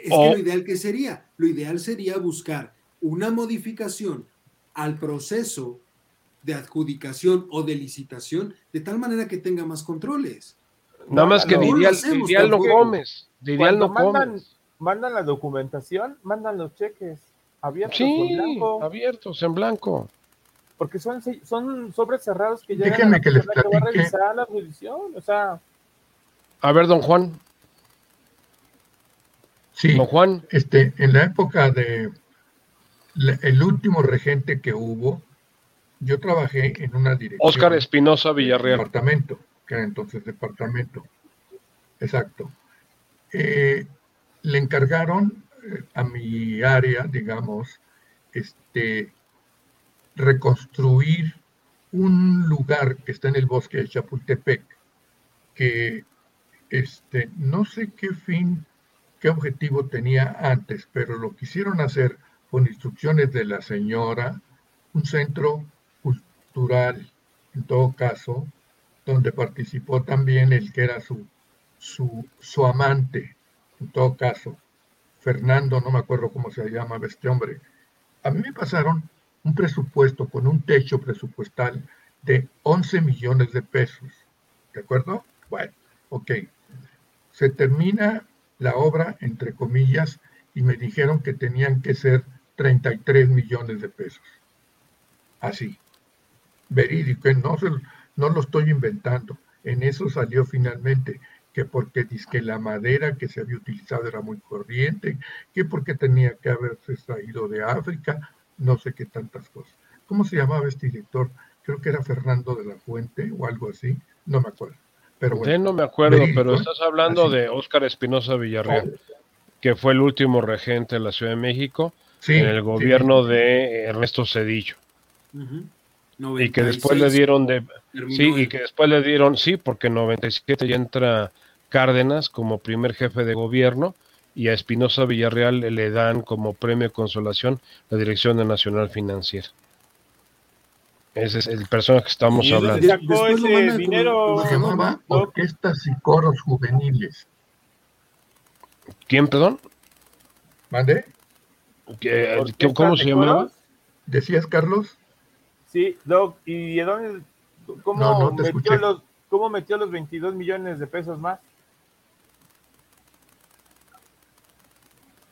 es O- que lo ideal que sería, lo ideal sería buscar una modificación al proceso de adjudicación o de licitación de tal manera que tenga más controles. Nada más que no, de no hacemos comes, Cuando no mandan, comes. mandan la documentación, mandan los cheques abiertos en blanco, abiertos en blanco. porque son, son sobres cerrados que llegan Déjenme a la que les que va a revisar la jurisdicción, o sea, A ver, don Juan, Sí, don Juan, este, en la época de la- el último regente que hubo, yo trabajé en una dirección. Oscar Espinosa Villarreal. Departamento, que era entonces departamento. Exacto. Eh, le encargaron eh, a mi área, digamos, este, reconstruir un lugar que está en el bosque de Chapultepec, que este, no sé qué fin, qué objetivo tenía antes, pero lo quisieron hacer con instrucciones de la señora, un centro en todo caso, donde participó también el que era su, su, su amante, en todo caso, Fernando, no me acuerdo cómo se llamaba este hombre. A mí me pasaron un presupuesto con un techo presupuestal de 11 millones de pesos. ¿De acuerdo? Bueno, ok. Se termina la obra, entre comillas, y me dijeron que tenían que ser 33 millones de pesos. Así. Verídico, no, se, no lo estoy inventando. En eso salió finalmente que porque que la madera que se había utilizado era muy corriente, que porque tenía que haberse extraído de África, no sé qué tantas cosas. ¿Cómo se llamaba este director? Creo que era Fernando de la Fuente o algo así, no me acuerdo. Pero De bueno, no me acuerdo, verídico, pero estás hablando Así. de Oscar Espinosa Villarreal, que fue el último regente de la Ciudad de México sí, en el gobierno sí. de Ernesto Cedillo. Y que después le 96 dieron de... Sí, y que después le dieron, sí, porque en 97 ya entra Cárdenas como primer jefe de gobierno y a Espinosa Villarreal le dan como premio de consolación la Dirección de Nacional Financiera. Ese es el personaje que estamos Y hablando. Sacó lo como. Se llamaba ¿no? Orquestas y Coros Juveniles. ¿Quién, perdón? ¿Vale? ¿Qué- Orquesta ¿Cómo se llamaba? coros. ¿Decías, Carlos? Sí, Doc, ¿y de dónde, cómo, No, no metió los, cómo metió los 22 millones de pesos más?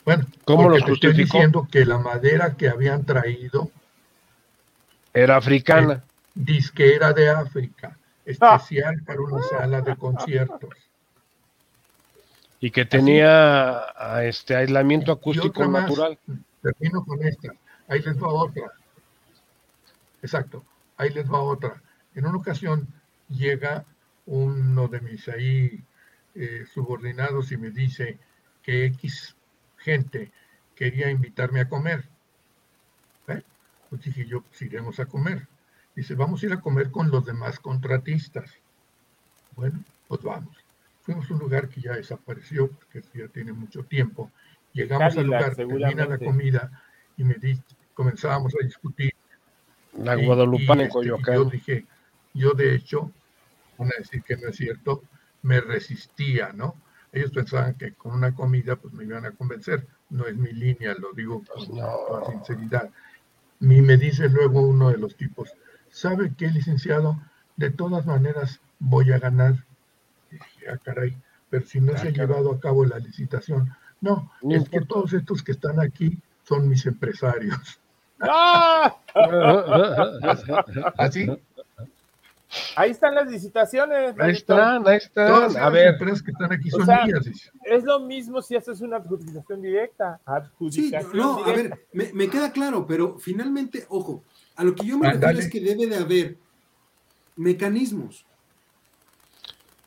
Bueno, ¿Cómo los te estoy justificó? diciendo que la madera que habían traído Era africana. disque era de África, especial para una sala de conciertos. y que tenía a este aislamiento Y acústico otra más, natural. termino con esta, ahí les va otra. Exacto, ahí les va otra. En una ocasión llega uno de mis ahí eh, subordinados y me dice que X gente quería invitarme a comer. ¿Eh? Pues dije yo, pues iremos a comer. Dice, vamos a ir a comer con los demás contratistas. Bueno, pues vamos. Fuimos a un lugar que ya desapareció, porque ya tiene mucho tiempo. Llegamos al lugar, termina la comida y me dice, comenzábamos a discutir. La Guadalupana en este, Coyoacán. Yo dije, yo de hecho, van a decir que no es cierto, me resistía, ¿no? Ellos pensaban que con una comida pues me iban a convencer. No es mi línea, lo digo con Pues no. toda sinceridad. Y me dice luego uno de los tipos, ¿sabe qué, licenciado? De todas maneras voy a ganar. Y dije, ah, caray, pero si no Ah, se ha llevado a cabo la licitación. No, No es que todos estos que están aquí son mis empresarios. ¡Ah! *laughs* Así, Ahí están las licitaciones. Ahí están, ahí están. todas A las ver, empresas que están aquí O son sea, mías. dice. Es lo mismo si haces una adjudicación directa. Sí, Adjudicación no, a ver, me, me queda claro, pero finalmente, ojo, a lo que yo me Ah, refiero es que debe de haber mecanismos.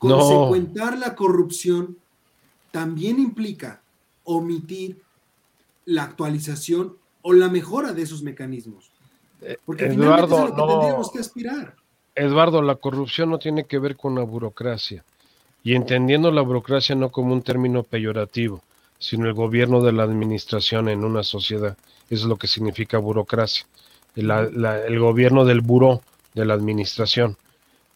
No. Consecuentar la corrupción también implica omitir la actualización o la mejora de esos mecanismos. Porque es a Eduardo, lo que no. tendríamos que aspirar. Eduardo, la corrupción no tiene que ver con la burocracia. Y entendiendo la burocracia no como un término peyorativo, sino el gobierno de la administración en una sociedad. Eso es lo que significa burocracia. La- la- el gobierno del buró de la administración.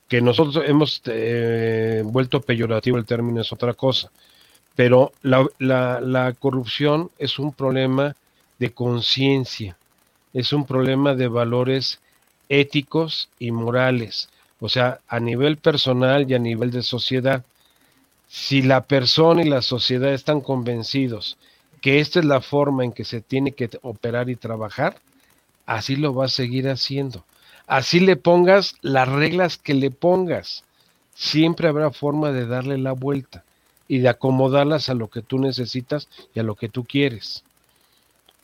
Que nosotros hemos eh, vuelto peyorativo el término es otra cosa. Pero la, la- la corrupción es un problema de conciencia, es un problema de valores éticos y morales, o sea, a nivel personal y a nivel de sociedad. Si la persona y la sociedad están convencidos que esta es la forma en que se tiene que operar y trabajar, así lo va a seguir haciendo. Así le pongas las reglas que le pongas. Siempre habrá forma de darle la vuelta y de acomodarlas a lo que tú necesitas y a lo que tú quieres.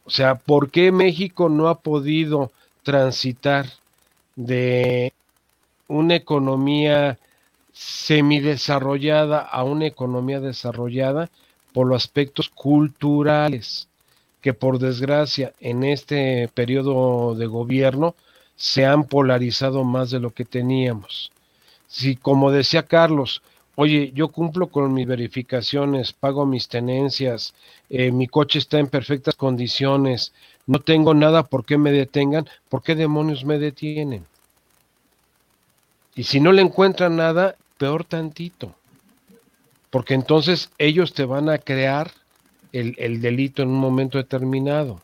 O sea, ¿por qué México no ha podido transitar de una economía semidesarrollada a una economía desarrollada por los aspectos culturales, que por desgracia en este periodo de gobierno se han polarizado más de lo que teníamos. Si, como decía Carlos, oye, yo cumplo con mis verificaciones, pago mis tenencias, eh, mi coche está en perfectas condiciones, no tengo nada por qué me detengan, ¿por qué demonios me detienen? Y si no le encuentran nada, peor tantito. Porque entonces ellos te van a crear el, el delito en un momento determinado.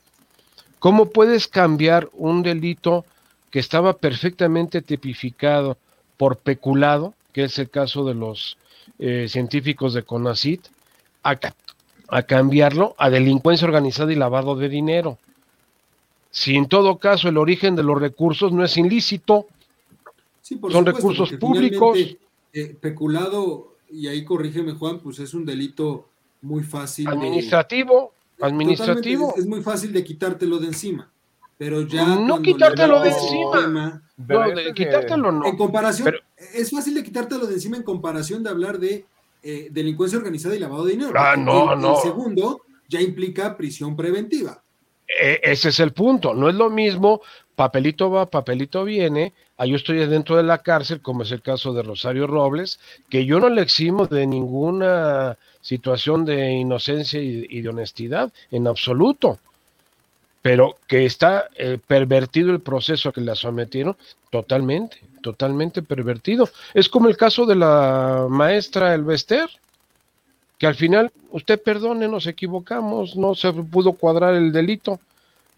¿Cómo puedes cambiar un delito que estaba perfectamente tipificado por peculado, que es el caso de los eh, científicos de CONACIT, a, ca- a cambiarlo a delincuencia organizada y lavado de dinero? Si en todo caso el origen de los recursos no es ilícito, Sí, por Son supuesto, recursos públicos. eh, peculado, y ahí corrígeme Juan, pues es un delito muy fácil. de- administrativo, administrativo. Totalmente, Es, es muy fácil de quitártelo de encima, pero ya. No quitártelo de encima. tema- No, de- quitártelo no. en comparación, Pero- es fácil de quitártelo de encima en comparación de hablar de eh, delincuencia organizada y lavado de dinero. Ah, no, el, no. El segundo ya implica prisión preventiva. E- ese es el punto. No es lo mismo, papelito va, papelito viene. Ah, yo estoy dentro de la cárcel, como es el caso de Rosario Robles, que yo no le eximo de ninguna situación de inocencia y, y de honestidad, en absoluto. Pero que está eh, pervertido el proceso que la sometieron, totalmente, totalmente pervertido. Es como el caso de la maestra Elvester, que al final, usted perdone, nos equivocamos, no se pudo cuadrar el delito,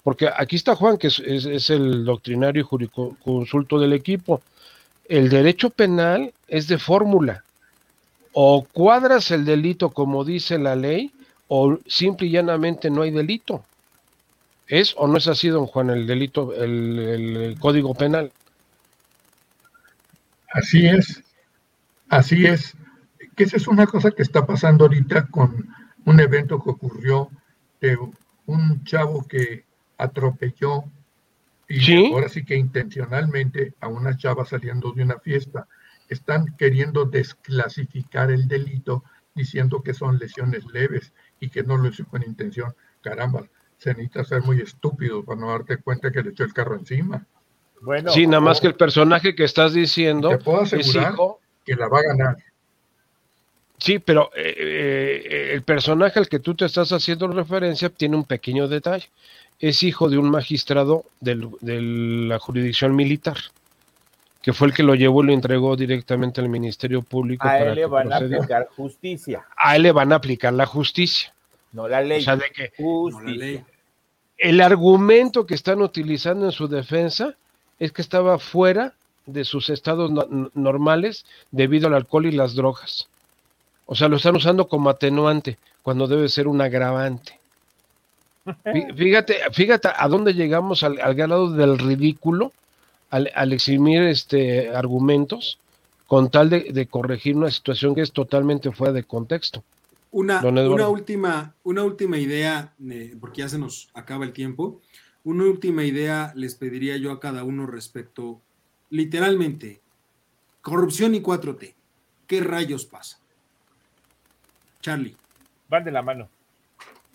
porque aquí está Juan, que es, el doctrinario y jurisconsulto del equipo. El derecho penal es de fórmula. O cuadras el delito como dice la ley, o simple y llanamente no hay delito. ¿Es o no es así, don Juan, el delito, el, el código penal? Así es, así es. Que esa es una cosa que está pasando ahorita con un evento que ocurrió de un chavo que atropelló y Sí. ahora sí que intencionalmente a una chava saliendo de una fiesta. Están queriendo desclasificar el delito diciendo que son lesiones leves y que no lo hizo con intención. Caramba, se necesita ser muy estúpido para no darte cuenta que le echó el carro encima. Bueno, sí, nada más que el personaje que estás diciendo Te puedo es asegurar hijo, que la va a ganar. Sí, pero eh, eh, el personaje al que tú te estás haciendo referencia tiene un pequeño detalle. Es hijo de un magistrado del, de la jurisdicción militar, que fue el que lo llevó y lo entregó directamente al Ministerio Público. A él le van a aplicar justicia. A él le van a aplicar la justicia. No la ley. O sea, de que No la ley. el argumento que están utilizando en su defensa es que estaba fuera de sus estados no- normales debido al alcohol y las drogas. O sea, lo están usando como atenuante cuando debe ser un agravante. Fí- *laughs* Fíjate, fíjate a dónde llegamos al, al grado del ridículo al, al eximir este argumentos con tal de, de corregir una situación que es totalmente fuera de contexto. Una última, una última idea, eh, porque ya se nos acaba el tiempo. Una última idea les pediría yo a cada uno respecto, literalmente, corrupción y 4T. ¿Qué rayos pasa? Charlie. Van de la mano.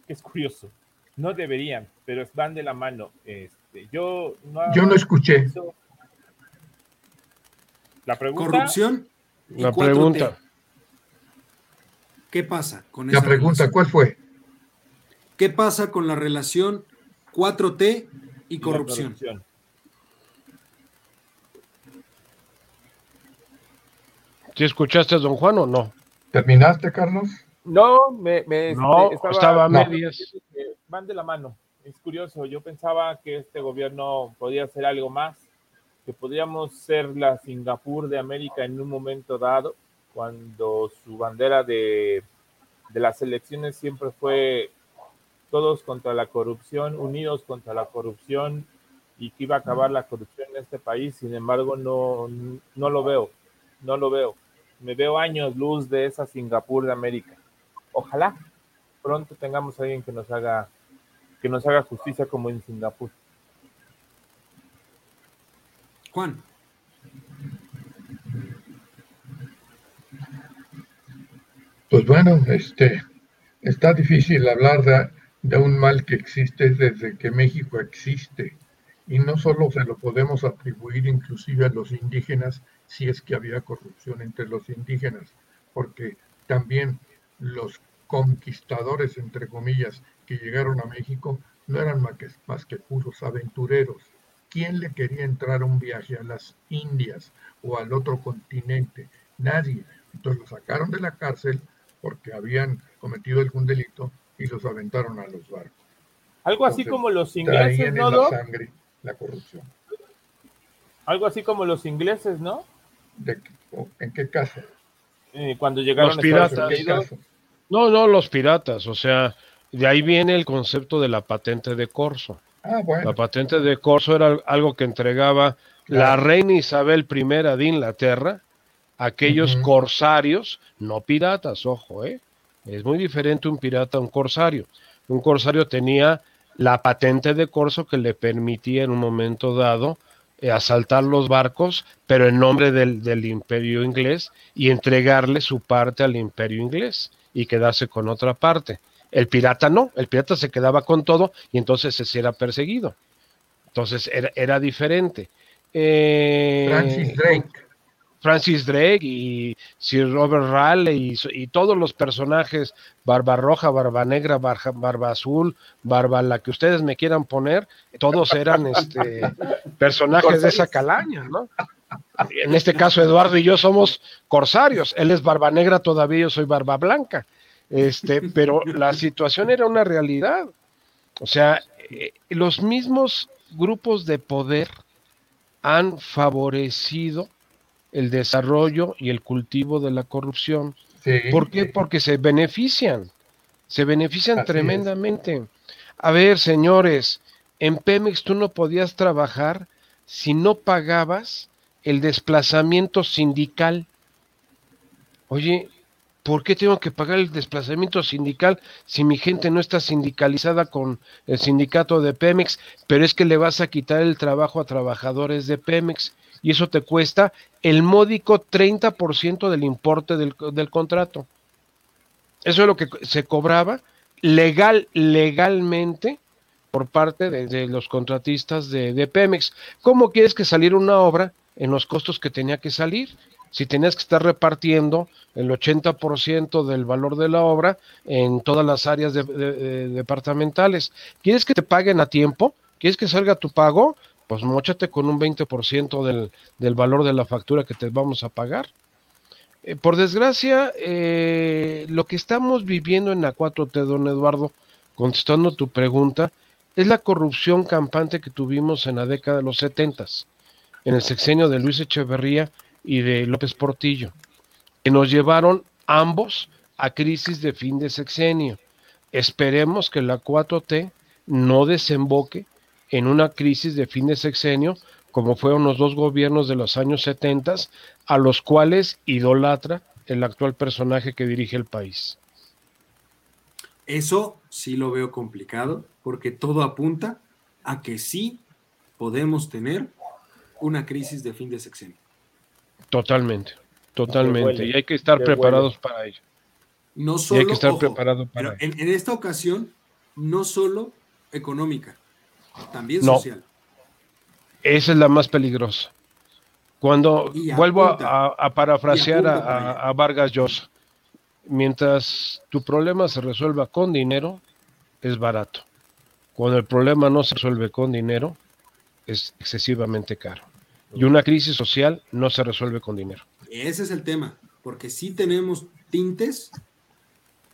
Es curioso. No deberían, pero van de la mano. Este, yo no, Yo no escuché. La pregunta. Corrupción y La 4T. pregunta, ¿Qué pasa con La esa pregunta, relación? ¿cuál fue? ¿Qué pasa con la relación 4T y la corrupción? ¿sí escuchaste a don Juan o no? ¿Terminaste, Carlos? No, me, me- No, este, estaba a medias. van de la mano. Es curioso. Yo pensaba que este gobierno podía hacer algo más, que podríamos ser la Singapur de América en un momento dado, cuando su bandera de, de las elecciones siempre fue todos contra la corrupción, unidos contra la corrupción y que iba a acabar la corrupción en este país. Sin embargo, no, no lo veo, no lo veo. Me veo años luz de esa Singapur de América. Ojalá pronto tengamos a alguien que nos haga que nos haga justicia como en Singapur. Juan. Pues bueno, este, está difícil hablar de, de un mal que existe desde que México existe. Y no solo se lo podemos atribuir inclusive a los indígenas, si es que había corrupción entre los indígenas, porque también los conquistadores, entre comillas, que llegaron a México no eran más que, más que puros aventureros. ¿Quién le quería entrar a un viaje a las Indias o al otro continente? Nadie. Entonces los sacaron de la cárcel porque habían cometido algún delito y los aventaron a los barcos. Algo así Entonces, como los ingleses, ¿no, en la Doc? sangre la corrupción. Algo así como los ingleses, ¿no? ¿De qué- o ¿En qué caso? Eh, cuando llegaron Los piratas. No, no, los piratas, o sea, de ahí viene el concepto de la patente de corso. Ah, bueno. La patente de corso era algo que entregaba la reina Isabel I de Inglaterra a aquellos corsarios, no piratas, ojo, ¿eh? Es muy diferente un pirata a un corsario. Un corsario tenía la patente de corso que le permitía en un momento dado eh, asaltar los barcos, pero en nombre del, imperio inglés y entregarle su parte al imperio inglés y quedarse con otra parte. El pirata no, el pirata se quedaba con todo y entonces ese era perseguido. Entonces era, era diferente. Eh, Francis Drake. Francis Drake y Sir Robert Raleigh y, y todos los personajes, Barba Roja, Barba Negra, Barja- Barba Azul, Barba la que ustedes me quieran poner, todos eran este, *laughs* personajes de esa calaña, ¿no? En este caso, Eduardo y yo somos corsarios, él es Barba Negra todavía, yo soy Barba Blanca, este, pero la situación era una realidad. O sea, eh, los mismos grupos de poder han favorecido el desarrollo y el cultivo de la corrupción. Sí. ¿Por qué? Porque se benefician, se benefician Así es. tremendamente. A ver, señores, en Pemex tú no podías trabajar si no pagabas el desplazamiento sindical. Oye, ¿por qué tengo que pagar el desplazamiento sindical si mi gente no está sindicalizada con el sindicato de Pemex? Pero es que le vas a quitar el trabajo a trabajadores de Pemex y eso te cuesta el módico 30% del importe del, del contrato. Eso es lo que se cobraba legal, legalmente por parte de, los contratistas de, de, Pemex. ¿Cómo quieres que saliera una obra en los costos que tenía que salir? Si tenías que estar repartiendo el 80% del valor de la obra en todas las áreas departamentales. ¿Quieres que te paguen a tiempo? ¿Quieres que salga tu pago? Pues mochate con un 20% del, del valor de la factura que te vamos a pagar. Eh, por desgracia, eh, lo que estamos viviendo en la 4T, don Eduardo, contestando tu pregunta, es la corrupción campante que tuvimos en la década de los 70, en el sexenio de Luis Echeverría y de López Portillo, que nos llevaron ambos a crisis de fin de sexenio. Esperemos que la 4T no desemboque en una crisis de fin de sexenio como fueron los dos gobiernos de los años 70, a los cuales idolatra el actual personaje que dirige el país. Eso sí lo veo complicado, porque todo apunta a que sí podemos tener una crisis de fin de sexenio. Totalmente, totalmente. y hay que estar preparados para ello. No solo, hay que estar preparado para ello. En, esta ocasión, no solo económica, también social. Esa es la más peligrosa. Cuando vuelvo a, parafrasear a, Vargas Llosa, mientras tu problema se resuelva con dinero, es barato. Cuando el problema no se resuelve con dinero, es excesivamente caro. Y una crisis social no se resuelve con dinero. Ese es el tema, porque sí tenemos tintes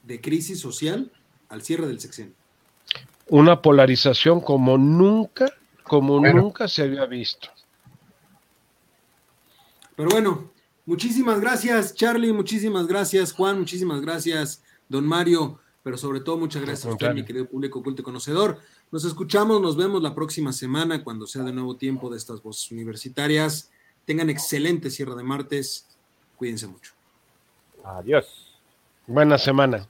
de crisis social al cierre del sexenio. Una polarización como nunca como nunca se había visto. Pero bueno, muchísimas gracias Charlie, muchísimas gracias Juan, muchísimas gracias Don Mario, pero sobre todo muchas gracias a usted, mi querido público culto y conocedor. Nos escuchamos, nos vemos la próxima semana cuando sea de nuevo tiempo de estas voces universitarias. Tengan excelente cierre de martes. Cuídense mucho. Adiós. Buena semana.